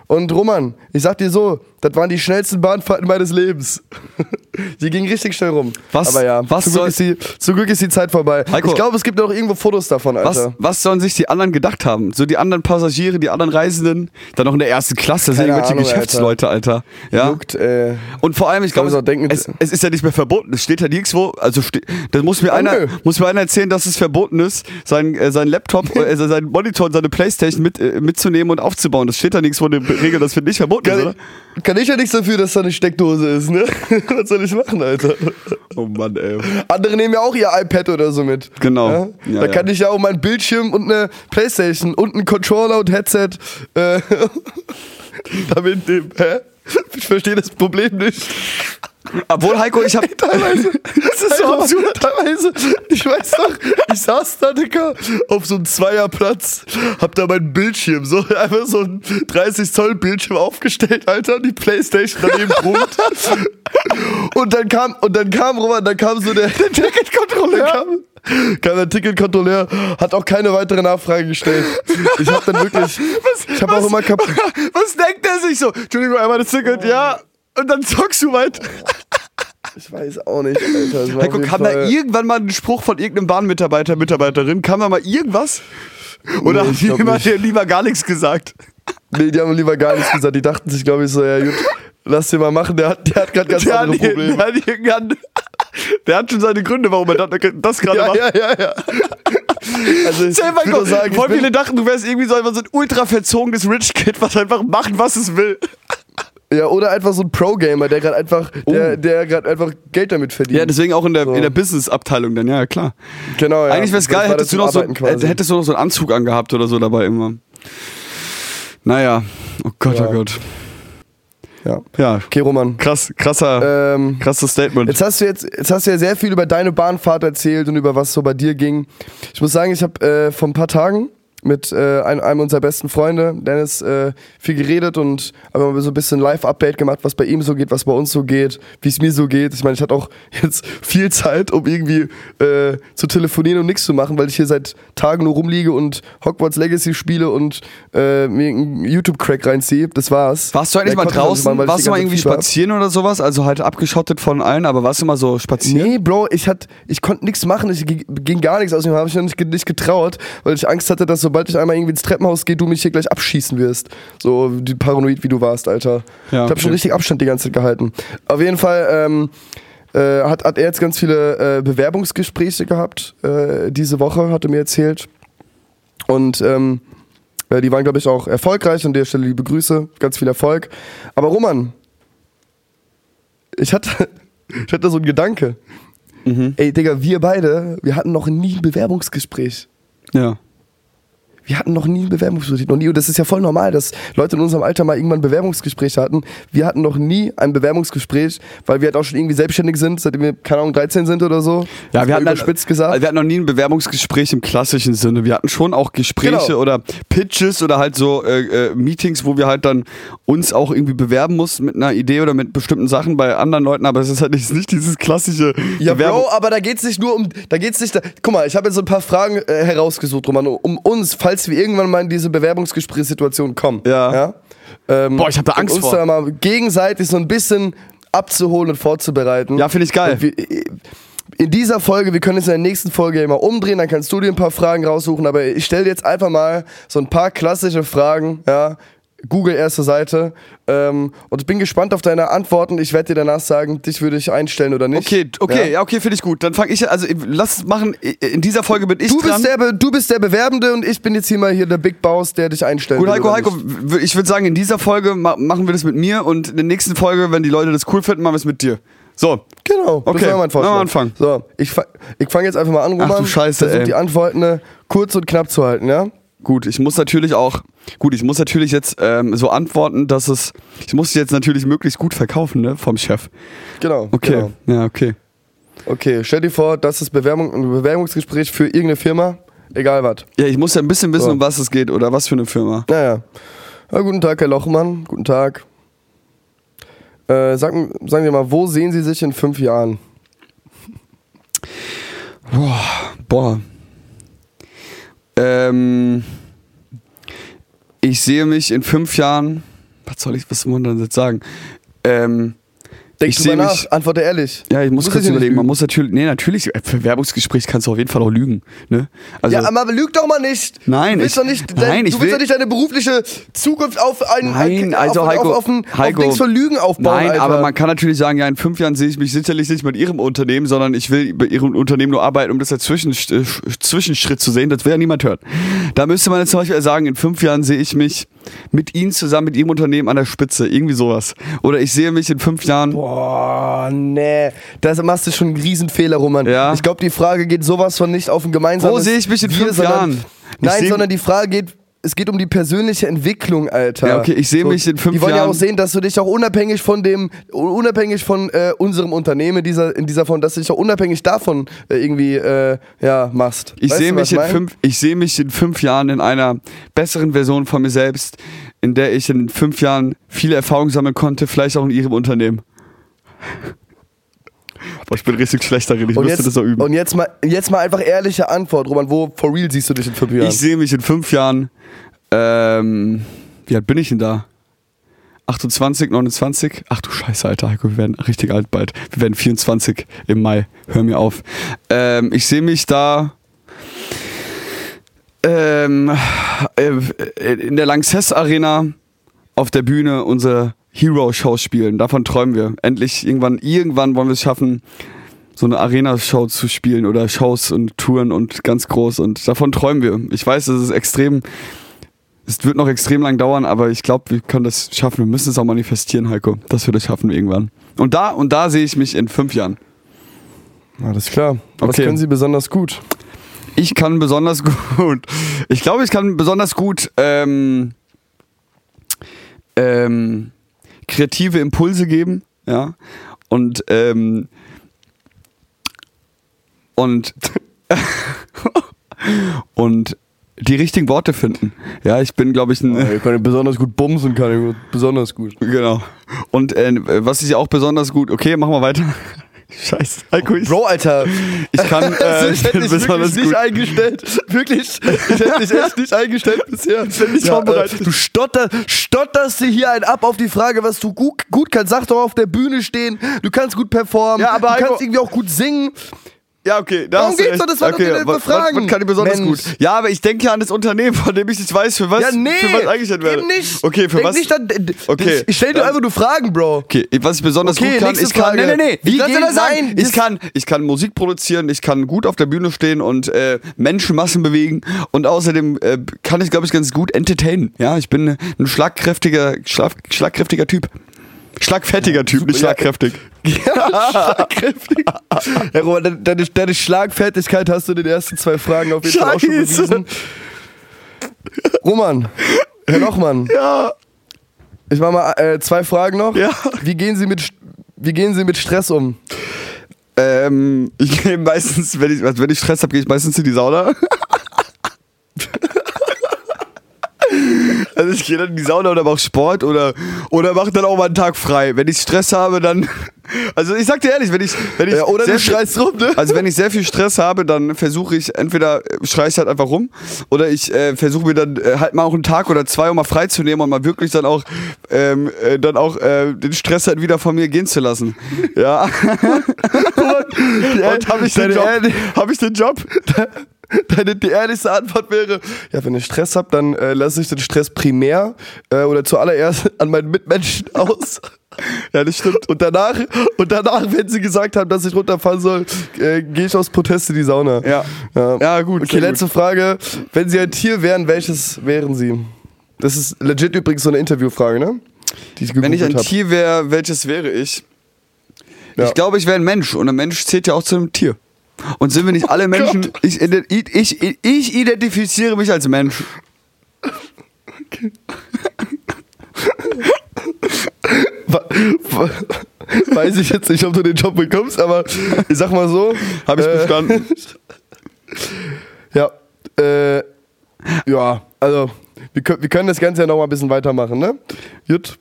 Und Roman, ich sag dir so, das waren die schnellsten Bahnfahrten meines Lebens. die gingen richtig schnell rum. Was- Aber ja, was zum, Glück soll- ist die, zum Glück ist die Zeit vorbei. Heiko. ich glaube, es gibt noch irgendwo Fotos davon, Was, Alter. was sollen sich die anderen gedacht haben? So die anderen Passagiere, die anderen Reisenden, dann noch in der ersten Klasse, das sind irgendwelche Ahnung, Geschäftsleute, Alter. Ja. Juckt, äh, Und vor allem, ich glaube, es, es, ist ja nicht mehr verboten. Es steht ja nirgendwo, also das muss mir Ah, einer, nö. muss mir einer erzählen, dass es verboten ist, sein, äh, sein Laptop, äh, seinen Monitor und seine Playstation mit, äh, mitzunehmen und aufzubauen. Das steht da nirgendwo in der Regel, das wird nicht verboten ist, oder? Kann, ich ja nichts dafür, dass da eine Steckdose ist, ne? was soll ich machen, Alter? Oh Mann, ey. Andere nehmen ja auch ihr iPad oder so mit. Genau. Ja? Ja, da kann ich ja auch meinen Bildschirm und eine Playstation und einen Controller und Headset äh, damit nehmen. Hä? Ich verstehe das Problem nicht. Obwohl, Heiko, ich hab, Teilweise. das ist so absurd. Teilweise. Ich weiß doch, ich saß da, Digga, auf so einem Zweierplatz, hab da meinen Bildschirm, so einfach so ein 30 Zoll Bildschirm aufgestellt, Alter, und die Playstation daneben brummt. Und dann kam, und dann kam, Roman, dann kam so der, der Ticketkontrolleur. Kam, kam der Ticketkontrolleur, hat auch keine weitere Nachfrage gestellt. Ich hab dann wirklich, ich hab auch immer kaputt. Was denkt der sich so? Entschuldigung, einmal das Ticket, ja. Und dann zockst du weit. Ich weiß auch nicht, Alter. Heiko, kam da Fall- irgendwann mal ein Spruch von irgendeinem Bahnmitarbeiter, Mitarbeiterin? Kam da mal irgendwas? Oder Nee, haben die immer nicht. dir lieber gar nichts gesagt? Nee, die haben lieber gar nichts gesagt. Die dachten sich, glaube ich, so, ja gut, lass den mal machen, der hat, der hat gerade ganz Der hat, andere der, Probleme. hat irgendwann- der hat schon seine Gründe, warum er das, gerade Ja, macht. ja, ja, ja. Also würde vor, sagen, voll viele dachten, du wärst irgendwie so, so ein ultra verzogenes Rich Kid, was einfach macht, was es will. Ja, oder einfach so ein Pro-Gamer, der gerade einfach, der, der gerade einfach Geld damit verdient. Oh. Ja, deswegen auch in der, So. in der Business-Abteilung dann, ja, klar. genau, ja. Eigentlich wäre es geil, hättest du, noch so, quasi. äh, hättest du noch so einen Anzug angehabt oder so dabei immer. Naja, oh Gott, Ja. oh Gott. Ja. Ja, Okay, Roman. krass, krasser, Ähm, krasses Statement. Jetzt hast du jetzt, jetzt hast du ja sehr viel über deine Bahnfahrt erzählt und über was so bei dir ging. Ich muss sagen, ich habe äh, vor ein paar Tagen mit äh, einem, unserer besten Freunde, Dennis, äh, viel geredet und haben so ein bisschen Live-Update gemacht, was bei ihm so geht, was bei uns so geht, wie es mir so geht. Ich meine, ich hatte auch jetzt viel Zeit, um irgendwie äh, zu telefonieren und nichts zu machen, weil ich hier seit Tagen nur rumliege und Hogwarts Legacy spiele und äh, mir einen YouTube-Crack reinziehe. Das war's. Warst du eigentlich mal draußen? machen, warst du mal irgendwie Fieber hab. spazieren oder sowas? Also halt abgeschottet von allen, aber warst du mal so spazieren? Nee, Bro, ich, hat, ich konnte nichts machen, ich ging, ging gar nichts aus mir, habe ich noch nicht, nicht getraut, weil ich Angst hatte, dass sobald ich einmal irgendwie ins Treppenhaus gehe, du mich hier gleich abschießen wirst. So die paranoid wie du warst, Alter. Ja, ich habe schon richtig Abstand die ganze Zeit gehalten. Auf jeden Fall ähm, äh, hat, hat er jetzt ganz viele äh, Bewerbungsgespräche gehabt, äh, diese Woche, hat er mir erzählt. Und ähm, äh, die waren, glaube ich, auch erfolgreich. An der Stelle liebe Grüße, ganz viel Erfolg. Aber Roman, ich hatte, ich hatte so einen Gedanke. Mhm. Ey, Digga, wir beide, wir hatten noch nie ein Bewerbungsgespräch. Ja. Wir hatten noch nie ein Bewerbungsgespräch. Noch nie. Und das ist ja voll normal, dass Leute in unserem Alter mal irgendwann Bewerbungsgespräche hatten. Wir hatten noch nie ein Bewerbungsgespräch, weil wir halt auch schon irgendwie selbstständig sind, seitdem wir, keine Ahnung, 13 sind oder so. Ja, wir hatten dann, überspitzt gesagt. Also wir hatten noch nie ein Bewerbungsgespräch im klassischen Sinne. Wir hatten schon auch Gespräche Genau. oder Pitches oder halt so äh, äh, Meetings, wo wir halt dann uns auch irgendwie bewerben mussten mit einer Idee oder mit bestimmten Sachen bei anderen Leuten, aber es ist halt nicht, nicht dieses klassische Ja, Bewerbung. Bro, aber da geht's nicht nur um, da geht's nicht, da, guck mal, ich habe jetzt so ein paar Fragen äh, herausgesucht, Roman, um uns, falls wir irgendwann mal in diese Bewerbungsgesprächssituation kommen. Ja. ja? Ähm, Boah, ich hab da Angst uns vor. da mal gegenseitig so ein bisschen abzuholen und vorzubereiten. Ja, finde ich geil. Wir, in dieser Folge, wir können es in der nächsten Folge immer umdrehen, dann kannst du dir ein paar Fragen raussuchen, aber ich stelle dir jetzt einfach mal so ein paar klassische Fragen, ja, Google erste Seite ähm, und ich bin gespannt auf deine Antworten. Ich werde dir danach sagen, dich würde ich einstellen oder nicht. Okay, okay, ja, okay, finde ich gut. Dann fange ich, also lass es machen, in dieser Folge bin ich Du dran. bist, der, du bist der Bewerbende und ich bin jetzt hier mal hier der Big Boss, der dich einstellt. Gut, Heiko, Heiko, ich würde sagen, in dieser Folge ma machen wir das mit mir und in der nächsten Folge, wenn die Leute das cool finden, machen wir es mit dir. So, Genau, Okay, das war mein Vorschlag. na, anfangen. So, ich, fa ich fange jetzt einfach mal an, Roman. Ach du Scheiße, Versuch ey. die Antworten äh, kurz und knapp zu halten, ja? gut, ich muss natürlich auch, gut, ich muss natürlich jetzt ähm, so antworten, dass es, ich muss jetzt natürlich möglichst gut verkaufen, ne, vom Chef. Genau. Okay, Genau. ja, okay. Okay, stell dir vor, das ist Bewerbung, ein Bewerbungsgespräch für irgendeine Firma, egal was. Ja, ich muss ja ein bisschen wissen, So. um was es geht oder was für eine Firma. Naja. Ja, guten Tag, Herr Lochmann. Guten Tag. Äh, sagen, sagen Sie mal, wo sehen Sie sich in fünf Jahren? Boah, boah. Ähm, ich sehe mich in fünf Jahren, was soll ich, was soll man jetzt sagen? Ähm, Denk ich drüber sehe nach, mich, antworte ehrlich. ja, ich muss kurz überlegen, man muss natürlich, nee, natürlich, äh, Bewerbungsgespräch kannst du auf jeden Fall auch lügen, ne? Also, ja, aber lüg doch mal nicht. Nein, du willst ich- doch nicht, nein, dein, ich du willst will- doch nicht deine berufliche Zukunft auf ein, Nein, auf, also auf, Heiko, auf, auf, ein, Heiko, auf Dings von Lügen aufbauen. Nein, Alter. aber man kann natürlich sagen, ja, in fünf Jahren sehe ich mich sicherlich nicht mit Ihrem Unternehmen, sondern ich will bei Ihrem Unternehmen nur arbeiten, um das als Zwischen, äh, Zwischenschritt zu sehen. Das will ja niemand hören. Da müsste man jetzt zum Beispiel sagen, in fünf Jahren sehe ich mich mit Ihnen zusammen, mit Ihrem Unternehmen an der Spitze. Irgendwie sowas. Oder ich sehe mich in fünf Jahren. Boah, nee. Da machst du schon einen Riesenfehler, Roman. Ja. Ich glaube, die Frage geht sowas von nicht auf ein gemeinsames Wo sehe ich mich in fünf sondern, Jahren? Ich Nein, seh- sondern die Frage geht, es geht um die persönliche Entwicklung, Alter. Ja, okay, ich sehe mich in fünf Die wollen ja Jahren- auch sehen, dass du dich auch unabhängig von dem, unabhängig von äh, unserem Unternehmen in dieser, in dieser Form, dass du dich auch unabhängig davon äh, irgendwie äh, ja, machst. Ich sehe mich, in fünf, ich sehe mich in fünf Jahren in einer besseren Version von mir selbst, in der ich in fünf Jahren viele Erfahrungen sammeln konnte, vielleicht auch in Ihrem Unternehmen. Boah, ich bin richtig schlecht darin, ich und müsste jetzt, das auch üben. und jetzt mal, jetzt mal einfach ehrliche Antwort, Roman. Wo for real siehst du dich in fünf Jahren? Ich sehe mich in fünf Jahren, ähm, wie alt bin ich denn da? 28, 29? Ach du Scheiße, Alter, Heiko, wir werden richtig alt bald. Wir werden 24 im Mai. Hör mir auf. Ähm, ich sehe mich da ähm, äh, in der Lanxess Arena auf der Bühne unsere Hero-Show spielen. Davon träumen wir. Endlich, irgendwann, irgendwann wollen wir es schaffen, so eine Arena-Show zu spielen oder Shows und Touren und ganz groß und davon träumen wir. Ich weiß, es ist extrem, es wird noch extrem lang dauern, aber ich glaube, wir können das schaffen. Wir müssen es auch manifestieren, Heiko, dass wir das schaffen irgendwann. Und da, und da sehe ich mich in fünf Jahren. Alles klar. Was Okay. können Sie besonders gut? Ich kann besonders gut, ich glaube, ich kann besonders gut ähm, ähm, kreative Impulse geben, ja, und ähm, und und die richtigen Worte finden. Ja, ich bin, glaube ich, ein. Ich kann besonders gut bumsen, kann ich besonders gut. Genau. Und äh, was ich auch besonders gut. Okay, machen wir weiter. Scheiße. Ich, Bro, Alter. ich kann äh, ich hätte wirklich nicht gut. eingestellt. Wirklich. Ich hätte dich echt nicht eingestellt bisher. Ich bin nicht vorbereitet. Äh, du stotter, stotterst dir hier einen ab auf die Frage, was du gut, gut kannst. Sag doch auf der Bühne stehen. Du kannst gut performen. Ja, aber du Heiko- kannst irgendwie auch gut singen. Ja, okay. Da Darum geht's doch, das war doch okay, die was, was, was kann ich besonders Mensch. gut? Ja, aber ich denke ja an das Unternehmen, von dem ich nicht weiß, für was, Ja, nee. für was eingestellt werde. Eben nicht. Okay, für Denk was? Nicht an, Okay, Ich stell dir einfach nur Fragen, Bro. Okay, was ich besonders Okay, gut kann, ich kann, Frage. nee, nee, nee, Wie kannst du das sagen? ich kann, ich kann Musik produzieren, ich kann gut auf der Bühne stehen und äh, Menschenmassen bewegen und außerdem äh, kann ich, glaube ich, ganz gut entertainen. Ja, ich bin ein schlagkräftiger, schlag, schlagkräftiger Typ. Schlagfertiger Typ, nicht Ja. schlagkräftig. Schlagkräftig. Ja, Roman, deine, deine, Schlagfertigkeit hast du in den ersten zwei Fragen auf jeden Fall auch schon bewiesen. Roman, Herr Lochmann, Ja, ich mach mal äh, zwei Fragen noch. Ja. Wie gehen Sie mit, wie gehen Sie mit Stress um? ähm, ich gehe meistens, wenn ich, also wenn ich Stress habe, gehe ich meistens in die Sauna. Also ich gehe dann in die Sauna oder mache Sport oder, oder mache dann auch mal einen Tag frei. Wenn ich Stress habe, dann. Also ich sag dir ehrlich, wenn ich. Wenn ich Ja, oder sehr du schreist rum, ne? Also wenn ich sehr viel Stress habe, dann versuche ich entweder schreie ich halt einfach rum oder ich äh, versuche mir dann äh, halt mal auch einen Tag oder zwei, um mal frei zu nehmen und mal wirklich dann auch ähm, äh, dann auch äh, den Stress halt wieder von mir gehen zu lassen. Ja. und habe ich, den Job- hab ich den Job? Deine die ehrlichste Antwort wäre, ja, wenn ich Stress habe, dann äh, lasse ich den Stress primär äh, oder zuallererst an meinen Mitmenschen aus. Ja, das stimmt. Und danach, und danach, wenn sie gesagt haben, dass ich runterfahren soll, äh, gehe ich aus Protest in die Sauna. Ja. Ja, Ja, gut, Okay, letzte Frage. Wenn Sie ein Tier wären, welches wären Sie? Das ist legit übrigens so eine Interviewfrage, ne? Die ich Wenn ich ein hab. Tier wäre, welches wäre ich? Ja. Ich glaube, ich wäre ein Mensch und ein Mensch zählt ja auch zu einem Tier. Und sind wir nicht alle Menschen? ich, ich, ich, ich identifiziere mich als Mensch. Weiß ich jetzt nicht, ob du den Job bekommst, aber ich sag mal so. Habe ich äh, bestanden. Ja. Äh, ja, also, wir können, wir können das Ganze ja noch mal ein bisschen weitermachen, ne? Gut.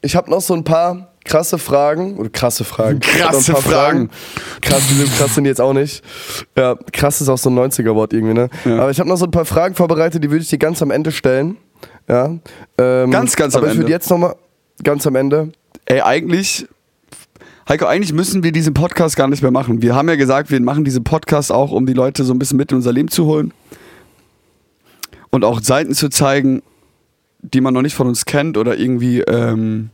Ich habe noch so ein paar krasse Fragen. Oder krasse Fragen. Krasse paar Fragen. Krass, die sind, krass sind die jetzt auch nicht. Ja, krass ist auch so ein 90er-Wort irgendwie, ne? Ja. Aber ich habe noch so ein paar Fragen vorbereitet, die würde ich dir ganz am Ende stellen. Ja. Ähm, Ganz, ganz aber am ich würde Ende. jetzt noch mal ganz am Ende. Ey, eigentlich, Heiko, eigentlich müssen wir diesen Podcast gar nicht mehr machen. Wir haben ja gesagt, wir machen diesen Podcast auch, um die Leute so ein bisschen mit in unser Leben zu holen. Und auch Seiten zu zeigen, die man noch nicht von uns kennt oder irgendwie ähm,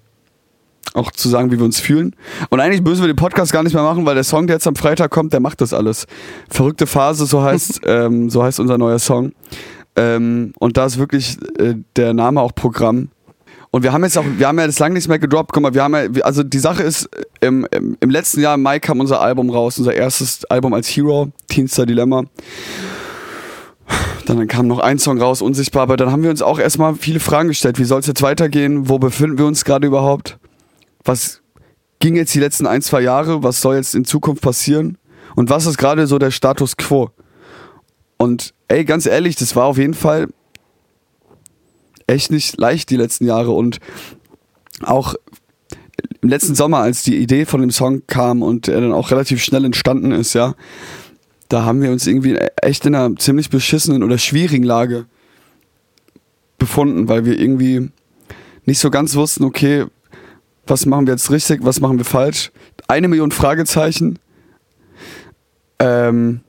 auch zu sagen, wie wir uns fühlen. Und eigentlich müssen wir den Podcast gar nicht mehr machen, weil der Song, der jetzt am Freitag kommt, der macht das alles. Verrückte Phase, so heißt, ähm, so heißt unser neuer Song. Ähm, und da ist wirklich äh, der Name auch Programm. Und wir haben jetzt auch, wir haben ja das lange nicht mehr gedroppt. Guck mal, wir haben ja, also die Sache ist, im, im, im letzten Jahr im Mai kam unser Album raus, unser erstes Album als Hero, Teenstar Dilemma. Dann kam noch ein Song raus, Unsichtbar, aber dann haben wir uns auch erstmal viele Fragen gestellt. Wie soll es jetzt weitergehen? Wo befinden wir uns gerade überhaupt? Was ging jetzt die letzten ein, zwei Jahre? Was soll jetzt in Zukunft passieren? Und was ist gerade so der Status quo? Und ey, ganz ehrlich, das war auf jeden Fall echt nicht leicht die letzten Jahre und auch im letzten Sommer, als die Idee von dem Song kam und er dann auch relativ schnell entstanden ist, ja, da haben wir uns irgendwie echt in einer ziemlich beschissenen oder schwierigen Lage befunden, weil wir irgendwie nicht so ganz wussten, okay, was machen wir jetzt richtig, was machen wir falsch? Eine Million Fragezeichen. Ähm,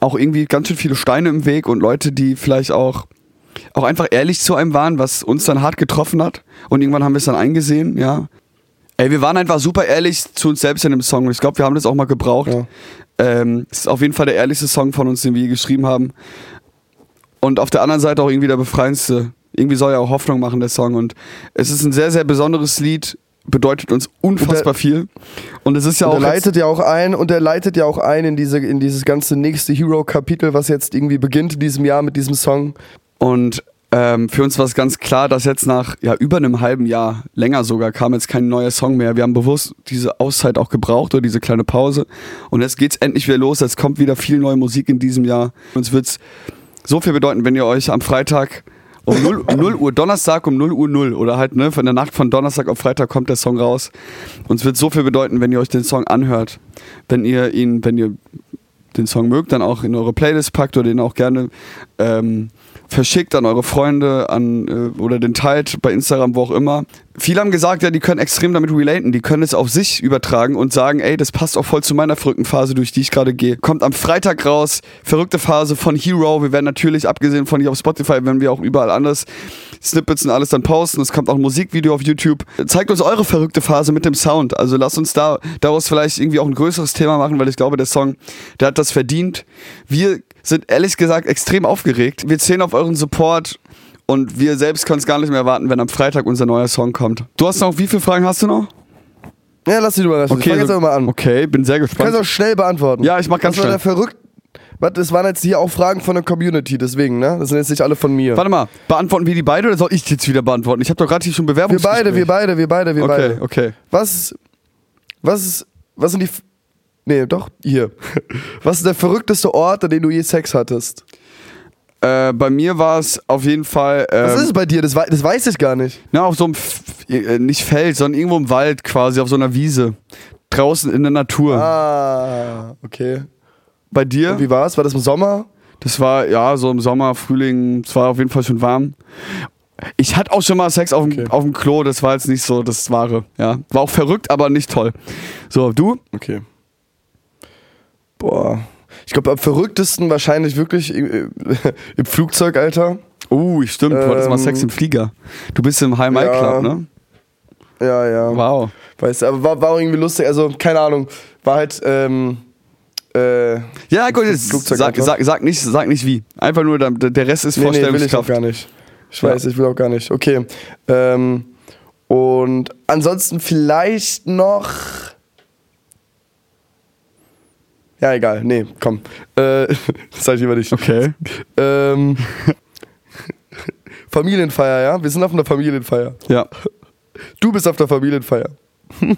auch irgendwie ganz schön viele Steine im Weg und Leute, die vielleicht auch, auch einfach ehrlich zu einem waren, was uns dann hart getroffen hat. Und irgendwann haben wir es dann eingesehen, ja. Ey, wir waren einfach super ehrlich zu uns selbst in dem Song. Und ich glaube, wir haben das auch mal gebraucht. Ja. Ähm, es ist auf jeden Fall der ehrlichste Song von uns, den wir je geschrieben haben. Und auf der anderen Seite auch irgendwie der befreiendste. Irgendwie soll ja auch Hoffnung machen, der Song. Und es ist ein sehr, sehr besonderes Lied, bedeutet uns unfassbar viel. Und es ist ja Und auch. er leitet ja auch ein und er leitet ja auch ein in diese in dieses ganze nächste Hero-Kapitel, was jetzt irgendwie beginnt in diesem Jahr mit diesem Song. Und ähm, für uns war es ganz klar, dass jetzt nach ja, über einem halben Jahr, länger sogar, kam jetzt kein neuer Song mehr. Wir haben bewusst diese Auszeit auch gebraucht oder diese kleine Pause. Und jetzt geht's endlich wieder los. Jetzt kommt wieder viel neue Musik in diesem Jahr. Uns wird's so viel bedeuten, wenn ihr euch am Freitag um 0, 0 Uhr, Donnerstag um 0 Uhr 0 oder halt, ne, von der Nacht von Donnerstag auf Freitag kommt der Song raus. Uns wird so viel bedeuten, wenn ihr euch den Song anhört. Wenn ihr ihn, wenn ihr den Song mögt, dann auch in eure Playlist packt oder den auch gerne ähm, verschickt an eure Freunde an, äh, oder den teilt bei Instagram, wo auch immer. Viele haben gesagt, ja, die können extrem damit relaten, die können es auf sich übertragen und sagen, ey, das passt auch voll zu meiner verrückten Phase, durch die ich gerade gehe. Kommt am Freitag raus, verrückte Phase von Hero. Wir werden natürlich, abgesehen von hier auf Spotify, wenn wir auch überall anders Snippets und alles dann posten. Es kommt auch ein Musikvideo auf YouTube. Zeigt uns eure verrückte Phase mit dem Sound. Also lasst uns da daraus vielleicht irgendwie auch ein größeres Thema machen, weil ich glaube, der Song, der hat das verdient. Wir sind ehrlich gesagt extrem aufgeregt. Wir zählen auf euren Support und wir selbst können es gar nicht mehr erwarten, wenn am Freitag unser neuer Song kommt. Du hast noch, wie viele Fragen hast du noch? Ja, lass dich überraschen. Okay, ich fang jetzt aber mal an. Okay, bin sehr Du kannst gespannt. auch schnell beantworten. Ja, ich mach ganz das war schnell. der verrückt. Warte, das waren jetzt hier auch Fragen von der Community, deswegen, ne? Das sind jetzt nicht alle von mir. Warte mal, beantworten wir die beide oder soll ich jetzt wieder beantworten? Ich habe doch gerade hier schon wir Bewerbungsgespräch. beide, wir beide, wir beide, wir Okay, beide. okay. Was, was ist, was sind die, nee, doch, hier. Was ist der verrückteste Ort, an dem du je Sex hattest? Äh, bei mir war es auf jeden Fall. Was ähm, ist es bei dir? Das, das weiß ich gar nicht. Na, auf so einem, F äh, nicht Feld, sondern irgendwo im Wald quasi, auf so einer Wiese. Draußen in der Natur. Ah, okay. Bei dir? Und wie war's? War das im Sommer? Das war, ja, so im Sommer, Frühling, es war auf jeden Fall schon warm. Ich hatte auch schon mal Sex auf dem, Okay. auf dem Klo, das war jetzt nicht so das Wahre. Ja. War auch verrückt, aber nicht toll. So, du? Okay. Boah. Ich glaube, am verrücktesten wahrscheinlich wirklich im, im Flugzeug, Alter. Uh, stimmt, du hattest mal Ähm, Sex im Flieger. Du bist im High Mile ja. Club, ne? Ja, ja. Wow. Weißt du, aber war, war irgendwie lustig. Also, keine Ahnung. War halt, ähm, äh, Ja, gut, jetzt sag, sag, sag, nicht, sag nicht wie. Einfach nur, der, der Rest ist nee, nee, will ich auch Vorstellungskraft. gar nicht. Ich Ja. weiß, ich will auch gar nicht. Okay. Ähm, und ansonsten vielleicht noch. Ja, egal. Nee, komm. Äh, das sag ich lieber nicht. Okay. Ähm, Familienfeier, ja? Wir sind auf einer Familienfeier. Ja. Du bist auf der Familienfeier.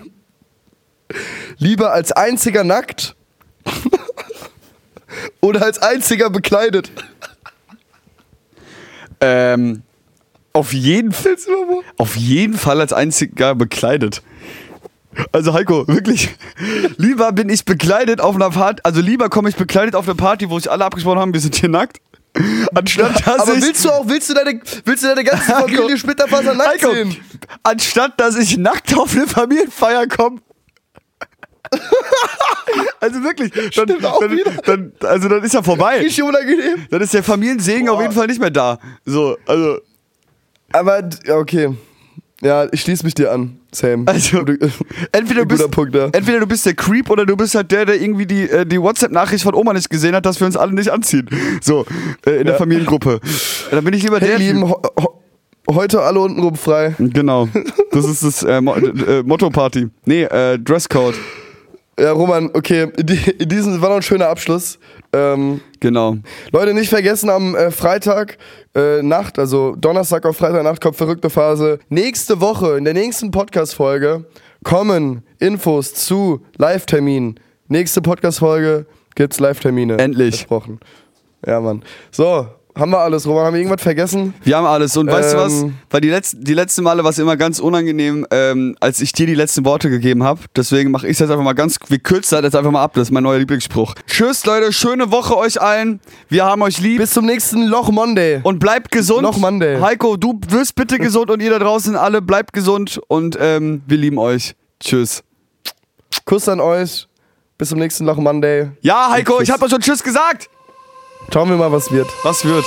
Lieber als einziger nackt oder als einziger bekleidet? Ähm, auf jeden Fall. Auf jeden Fall als einziger bekleidet. Also Heiko, wirklich, lieber bin ich bekleidet auf einer Party, also lieber komme ich bekleidet auf eine Party, wo sich alle abgesprochen haben, wir sind hier nackt, anstatt dass Aber ich... willst du auch, willst du deine, willst du deine ganze Familie Heiko, Splitterfaser nackt Heiko, sehen? anstatt dass ich nackt auf eine Familienfeier komme. also wirklich, dann, Stimmt auch dann, wieder. dann, also dann ist ja vorbei. Richtig unangenehm. Dann ist der Familiensegen auf Boah. jeden Fall nicht mehr da. So, also, Aber, okay. Ja, ich schließe mich dir an, Sam. Also, entweder du, bist, Punkt, ja. entweder du bist der Creep oder du bist halt der, der irgendwie die, äh, die WhatsApp-Nachricht von Oma nicht gesehen hat, dass wir uns alle nicht anziehen. So, äh, in der Ja. Familiengruppe. Dann bin ich lieber Hey, der Lieben, ho heute alle untenrum frei. Genau. Das ist das äh, Mo äh, Motto-Party. Nee, äh, Dresscode. Ja, Roman, okay, in, die, in diesem war noch ein schöner Abschluss. Ähm, Genau. Leute, nicht vergessen, am äh, Freitag äh, Nacht, also Donnerstag auf Freitag Nacht kommt verrückte Phase. Nächste Woche, in der nächsten Podcast-Folge, kommen Infos zu Live-Terminen. Nächste Podcast-Folge gibt's Live-Termine. Endlich. Versprochen. Ja, Mann. So, haben wir alles, Roman? Haben wir irgendwas vergessen? Wir haben alles. Und weißt du was? Ähm. Weil die, letzten, die letzten Male war es immer ganz unangenehm, ähm, als ich dir die letzten Worte gegeben habe. Deswegen mache ich es jetzt einfach mal ganz, wir kürzen das jetzt einfach mal ab. Das ist mein neuer Lieblingsspruch. Tschüss, Leute. Schöne Woche euch allen. Wir haben euch lieb. Bis zum nächsten Loch Monday. und bleibt gesund. Noch Monday. Heiko, du wirst bitte gesund und ihr da draußen alle bleibt gesund und ähm, wir lieben euch. Tschüss. Kuss an euch. Bis zum nächsten Loch Monday. Ja, Heiko, ich habe doch schon Tschüss gesagt. Schauen wir mal, was wird. Was wird?